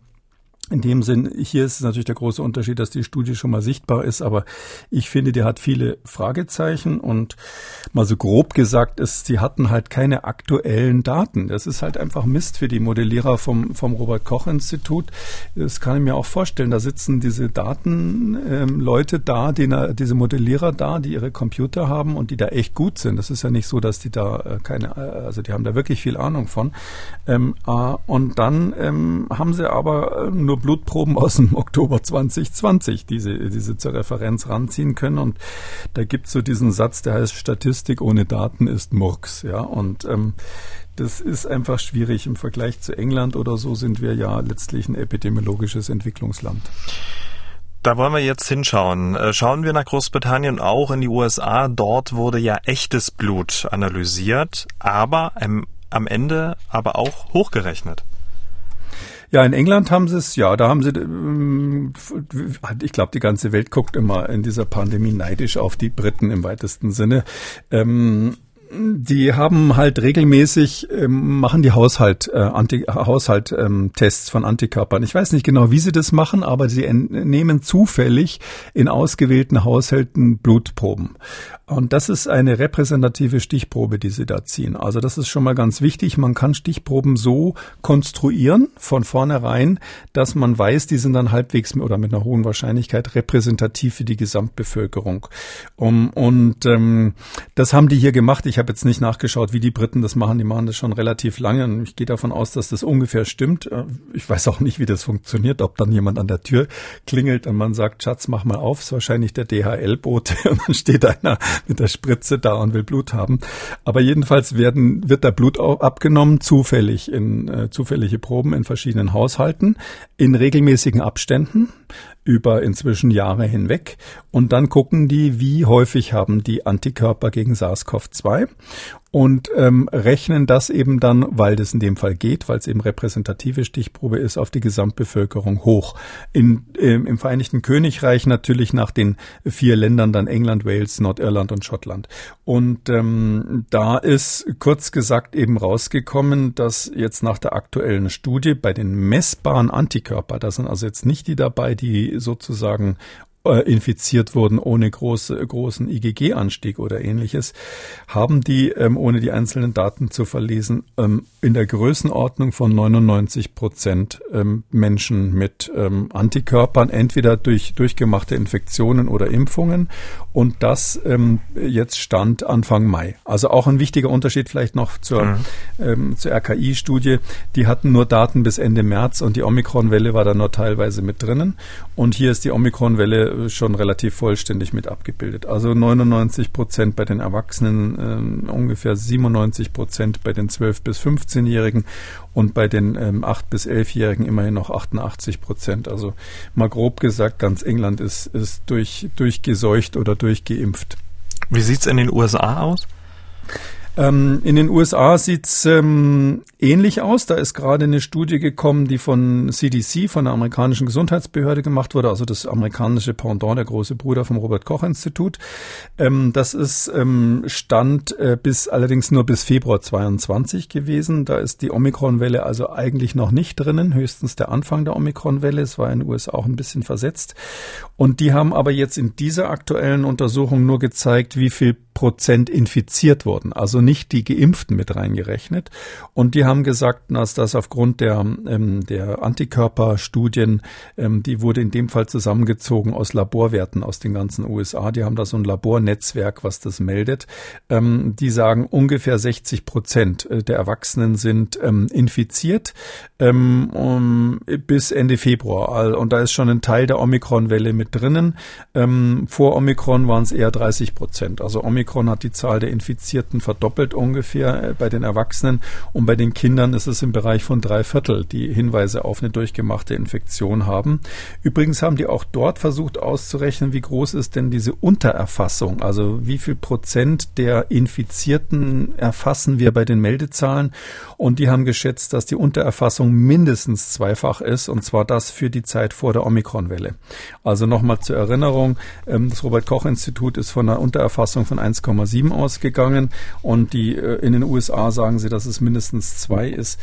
In dem Sinn, hier ist natürlich der große Unterschied, dass die Studie schon mal sichtbar ist, aber ich finde, die hat viele Fragezeichen und mal so grob gesagt ist, sie hatten halt keine aktuellen Daten. Das ist halt einfach Mist für die Modellierer vom, vom Robert Koch Institut. Das kann ich mir auch vorstellen. Da sitzen diese Datenleute ähm, da, die, diese Modellierer da, die ihre Computer haben und die da echt gut sind. Das ist ja nicht so, dass die da äh, keine, äh, also die haben da wirklich viel Ahnung von. Ähm, äh, und dann ähm, haben sie aber äh, nur Blutproben aus dem Oktober 2020, die sie, die sie zur Referenz ranziehen können. Und da gibt es so diesen Satz, der heißt, Statistik ohne Daten ist Murks. Ja, und ähm, das ist einfach schwierig. Im Vergleich zu England oder so sind wir ja letztlich ein epidemiologisches Entwicklungsland. Da wollen wir jetzt hinschauen. Äh, schauen wir nach Großbritannien auch in die USA. Dort wurde ja echtes Blut analysiert, aber am Ende aber auch hochgerechnet. Ja, in England haben sie es, ja, da haben sie, ähm, ich glaube, die ganze Welt guckt immer in dieser Pandemie neidisch auf die Briten im weitesten Sinne. Ähm, die haben halt regelmäßig ähm, machen die Haushalt äh, Anti Haushalt ähm, Tests von Antikörpern. Ich weiß nicht genau, wie sie das machen, aber sie nehmen zufällig in ausgewählten Haushalten Blutproben. Und das ist eine repräsentative Stichprobe, die Sie da ziehen. Also das ist schon mal ganz wichtig. Man kann Stichproben so konstruieren von vornherein, dass man weiß, die sind dann halbwegs oder mit einer hohen Wahrscheinlichkeit repräsentativ für die Gesamtbevölkerung. Um, und ähm, das haben die hier gemacht. Ich habe jetzt nicht nachgeschaut, wie die Briten das machen. Die machen das schon relativ lange ich gehe davon aus, dass das ungefähr stimmt. Äh, ich weiß auch nicht, wie das funktioniert, ob dann jemand an der Tür klingelt und man sagt, Schatz, mach mal auf. ist wahrscheinlich der DHL-Bote [laughs] und dann steht einer mit der Spritze da und will Blut haben. Aber jedenfalls werden, wird da Blut abgenommen, zufällig in äh, zufällige Proben in verschiedenen Haushalten, in regelmäßigen Abständen über inzwischen Jahre hinweg. Und dann gucken die, wie häufig haben die Antikörper gegen SARS-CoV-2 und ähm, rechnen das eben dann, weil das in dem Fall geht, weil es eben repräsentative Stichprobe ist, auf die Gesamtbevölkerung hoch. In, ähm, Im Vereinigten Königreich natürlich nach den vier Ländern dann England, Wales, Nordirland und Schottland. Und ähm, da ist kurz gesagt eben rausgekommen, dass jetzt nach der aktuellen Studie bei den messbaren Antikörper, da sind also jetzt nicht die dabei, die sozusagen äh, infiziert wurden ohne große, großen IgG-Anstieg oder ähnliches, haben die, ähm, ohne die einzelnen Daten zu verlesen, ähm, in der Größenordnung von 99 Prozent ähm, Menschen mit ähm, Antikörpern, entweder durch durchgemachte Infektionen oder Impfungen. Und das ähm, jetzt stand Anfang Mai. Also auch ein wichtiger Unterschied vielleicht noch zur, mhm. Ähm, zur RKI-Studie. Die hatten nur Daten bis Ende März und die Omikron-Welle war da nur teilweise mit drinnen. Und hier ist die Omikron-Welle schon relativ vollständig mit abgebildet. Also 99 Prozent bei den Erwachsenen, äh, ungefähr 97 Prozent bei den 12- bis 15-Jährigen und bei den ähm, 8- bis 11-Jährigen immerhin noch 88 Prozent. Also mal grob gesagt, ganz England ist, ist durch, durchgeseucht oder durchgeimpft. Wie sieht's in den USA aus? Ähm, in den USA sieht's ähm, ähnlich aus. Da ist gerade eine Studie gekommen, die von CDC, von der amerikanischen Gesundheitsbehörde gemacht wurde, also das amerikanische Pendant, der große Bruder vom Robert Koch Institut. Ähm, das ist ähm, Stand äh, bis allerdings nur bis Februar 22 gewesen. Da ist die Omikron-Welle also eigentlich noch nicht drinnen, höchstens der Anfang der Omikron-Welle. Es war in den USA auch ein bisschen versetzt. Und die haben aber jetzt in dieser aktuellen Untersuchung nur gezeigt, wie viel Prozent infiziert wurden, also nicht die Geimpften mit reingerechnet. Und die haben gesagt, dass das aufgrund der, ähm, der Antikörperstudien, ähm, die wurde in dem Fall zusammengezogen aus Laborwerten aus den ganzen USA. Die haben da so ein Labornetzwerk, was das meldet. Ähm, die sagen, ungefähr 60 Prozent äh, der Erwachsenen sind ähm, infiziert ähm, um, bis Ende Februar. Und da ist schon ein Teil der Omikron-Welle mit drinnen. Ähm, vor Omikron waren es eher 30 Prozent. Also Omikron Omikron hat die Zahl der Infizierten verdoppelt ungefähr äh, bei den Erwachsenen und bei den Kindern ist es im Bereich von drei Viertel, die Hinweise auf eine durchgemachte Infektion haben. Übrigens haben die auch dort versucht auszurechnen, wie groß ist denn diese Untererfassung, also wie viel Prozent der Infizierten erfassen wir bei den Meldezahlen und die haben geschätzt, dass die Untererfassung mindestens zweifach ist und zwar das für die Zeit vor der Omikronwelle. Also nochmal zur Erinnerung, ähm, das Robert Koch Institut ist von einer Untererfassung von 1,7 ausgegangen und die äh, in den USA sagen sie, dass es mindestens zwei ist.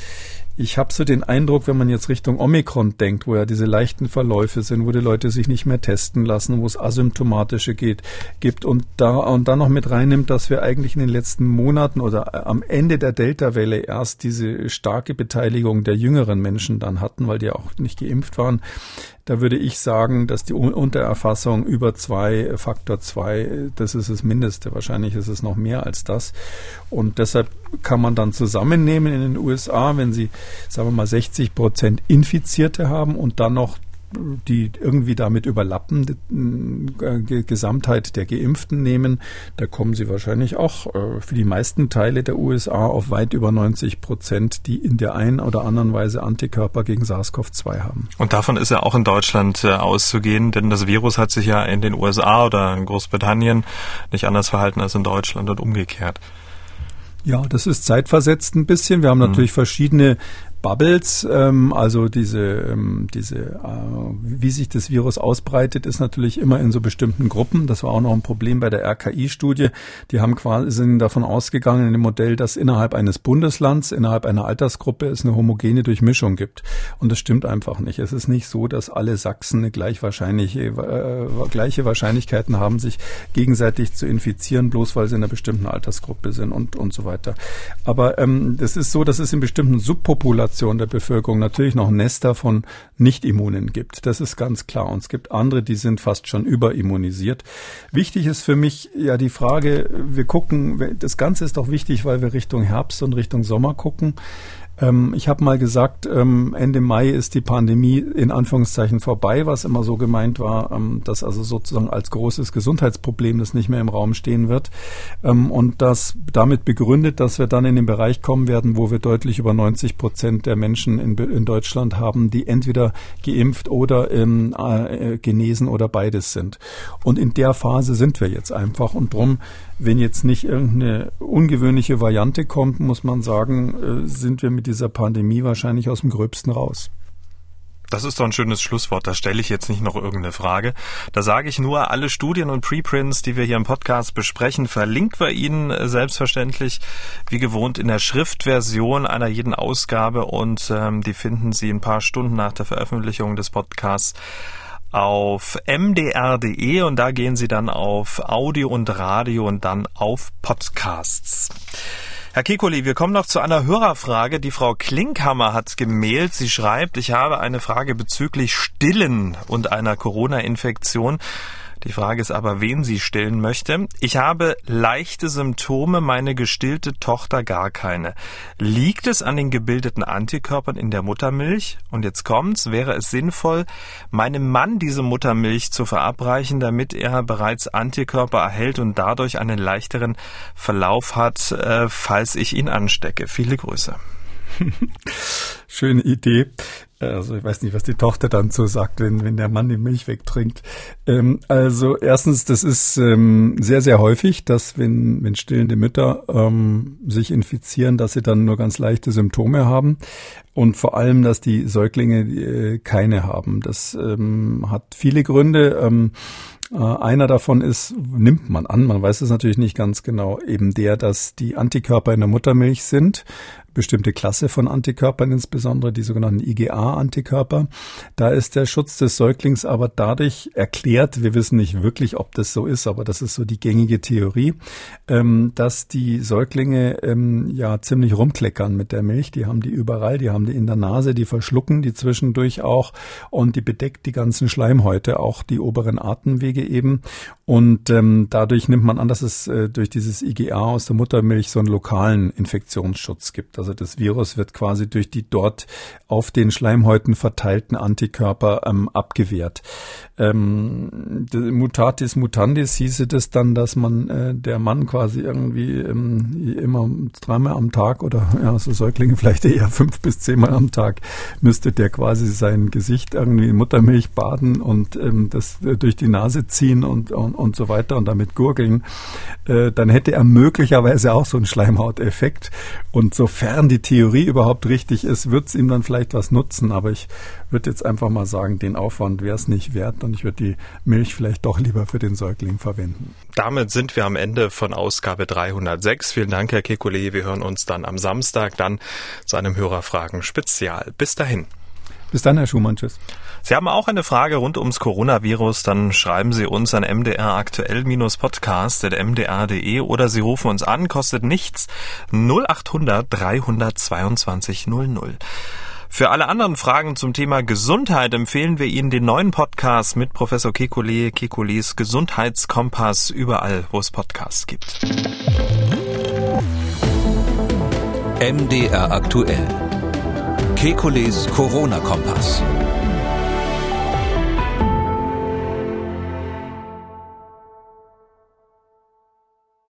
Ich habe so den Eindruck, wenn man jetzt Richtung Omikron denkt, wo ja diese leichten Verläufe sind, wo die Leute sich nicht mehr testen lassen, wo es asymptomatische geht, gibt und da und dann noch mit reinnimmt, dass wir eigentlich in den letzten Monaten oder äh, am Ende der Delta-Welle erst diese starke Beteiligung der jüngeren Menschen dann hatten, weil die auch nicht geimpft waren. Da würde ich sagen, dass die Untererfassung über zwei, Faktor zwei, das ist das Mindeste. Wahrscheinlich ist es noch mehr als das. Und deshalb kann man dann zusammennehmen in den USA, wenn sie, sagen wir mal, 60 Prozent Infizierte haben und dann noch die irgendwie damit überlappende äh, Gesamtheit der Geimpften nehmen, da kommen sie wahrscheinlich auch äh, für die meisten Teile der USA auf weit über 90 Prozent, die in der einen oder anderen Weise Antikörper gegen SARS-CoV-2 haben. Und davon ist ja auch in Deutschland äh, auszugehen, denn das Virus hat sich ja in den USA oder in Großbritannien nicht anders verhalten als in Deutschland und umgekehrt. Ja, das ist zeitversetzt ein bisschen. Wir haben mhm. natürlich verschiedene Bubbles, ähm, also diese, ähm, diese, äh, wie sich das Virus ausbreitet, ist natürlich immer in so bestimmten Gruppen. Das war auch noch ein Problem bei der RKI-Studie. Die haben quasi sind davon ausgegangen in dem Modell, dass innerhalb eines Bundeslands, innerhalb einer Altersgruppe es eine homogene Durchmischung gibt. Und das stimmt einfach nicht. Es ist nicht so, dass alle Sachsen eine gleich wahrscheinliche, äh, gleiche Wahrscheinlichkeiten haben, sich gegenseitig zu infizieren, bloß weil sie in einer bestimmten Altersgruppe sind und, und so weiter. Aber ähm, das ist so, dass es in bestimmten Subpopulationen Population der Bevölkerung natürlich noch Nester von Nicht-Immunen gibt. Das ist ganz klar. Und es gibt andere, die sind fast schon überimmunisiert. Wichtig ist für mich ja die Frage, wir gucken, das Ganze ist doch wichtig, weil wir Richtung Herbst und Richtung Sommer gucken. Ähm, ich habe mal gesagt, ähm, Ende Mai ist die Pandemie in Anführungszeichen vorbei, was immer so gemeint war, ähm, dass also sozusagen als großes Gesundheitsproblem das nicht mehr im Raum stehen wird. Ähm, und das damit begründet, dass wir dann in den Bereich kommen werden, wo wir deutlich über 90 Prozent der Menschen in, in Deutschland haben, die entweder geimpft oder ähm, äh, genesen oder beides sind. Und in der Phase sind wir jetzt einfach. Und drum wenn jetzt nicht irgendeine ungewöhnliche Variante kommt, muss man sagen, äh, sind wir mit dieser Pandemie wahrscheinlich aus dem Gröbsten raus. Das ist doch ein schönes Schlusswort. Da stelle ich jetzt nicht noch irgendeine Frage. Da sage ich nur, alle Studien und Preprints, die wir hier im Podcast besprechen, verlinkt wir Ihnen äh, selbstverständlich wie gewohnt in der Schriftversion einer jeden Ausgabe und ähm, die finden Sie ein paar Stunden nach der Veröffentlichung des Podcasts auf mdr.de und da gehen Sie dann auf Audio und Radio und dann auf Podcasts. Herr Kekoli, wir kommen noch zu einer Hörerfrage. Die Frau Klinkhammer hat gemailt. Sie schreibt, ich habe eine Frage bezüglich Stillen und einer Corona-Infektion. Die Frage ist aber, wen sie stillen möchte. Ich habe leichte Symptome, meine gestillte Tochter gar keine. Liegt es an den gebildeten Antikörpern in der Muttermilch? Und jetzt kommt's, wäre es sinnvoll, meinem Mann diese Muttermilch zu verabreichen, damit er bereits Antikörper erhält und dadurch einen leichteren Verlauf hat, äh, falls ich ihn anstecke. Viele Grüße. [laughs] Schöne Idee. Also ich weiß nicht, was die Tochter dann so sagt, wenn, wenn der Mann die Milch wegtrinkt. Ähm, also erstens, das ist ähm, sehr, sehr häufig, dass wenn, wenn stillende Mütter ähm, sich infizieren, dass sie dann nur ganz leichte Symptome haben. Und vor allem, dass die Säuglinge äh, keine haben. Das ähm, hat viele Gründe. Ähm, äh, einer davon ist, nimmt man an, man weiß es natürlich nicht ganz genau, eben der, dass die Antikörper in der Muttermilch sind bestimmte Klasse von Antikörpern, insbesondere die sogenannten IgA-Antikörper. Da ist der Schutz des Säuglings aber dadurch erklärt, wir wissen nicht wirklich, ob das so ist, aber das ist so die gängige Theorie, ähm, dass die Säuglinge ähm, ja ziemlich rumkleckern mit der Milch. Die haben die überall, die haben die in der Nase, die verschlucken die zwischendurch auch und die bedeckt die ganzen Schleimhäute, auch die oberen Atemwege eben. Und ähm, dadurch nimmt man an, dass es äh, durch dieses IgA aus der Muttermilch so einen lokalen Infektionsschutz gibt. Also das Virus wird quasi durch die dort auf den Schleimhäuten verteilten Antikörper ähm, abgewehrt. Ähm, Mutatis mutandis hieße das dann, dass man äh, der Mann quasi irgendwie ähm, immer dreimal am Tag oder ja, so Säuglinge vielleicht eher fünf bis zehnmal am Tag müsste der quasi sein Gesicht irgendwie in Muttermilch baden und ähm, das äh, durch die Nase ziehen und, und und so weiter und damit gurgeln, äh, dann hätte er möglicherweise auch so einen Schleimhauteffekt. Und sofern die Theorie überhaupt richtig ist, wird es ihm dann vielleicht was nutzen. Aber ich würde jetzt einfach mal sagen, den Aufwand wäre es nicht wert und ich würde die Milch vielleicht doch lieber für den Säugling verwenden. Damit sind wir am Ende von Ausgabe 306. Vielen Dank, Herr Kekulé. Wir hören uns dann am Samstag dann zu einem Hörerfragen-Spezial. Bis dahin. Bis dann, Herr Schumann. Tschüss. Sie haben auch eine Frage rund ums Coronavirus, dann schreiben Sie uns an mdraktuell-podcast.mdr.de oder Sie rufen uns an, kostet nichts 0800 322 00. Für alle anderen Fragen zum Thema Gesundheit empfehlen wir Ihnen den neuen Podcast mit Professor Kekulé, Kekules Gesundheitskompass überall, wo es Podcasts gibt. MDR aktuell. Kekules Corona-Kompass.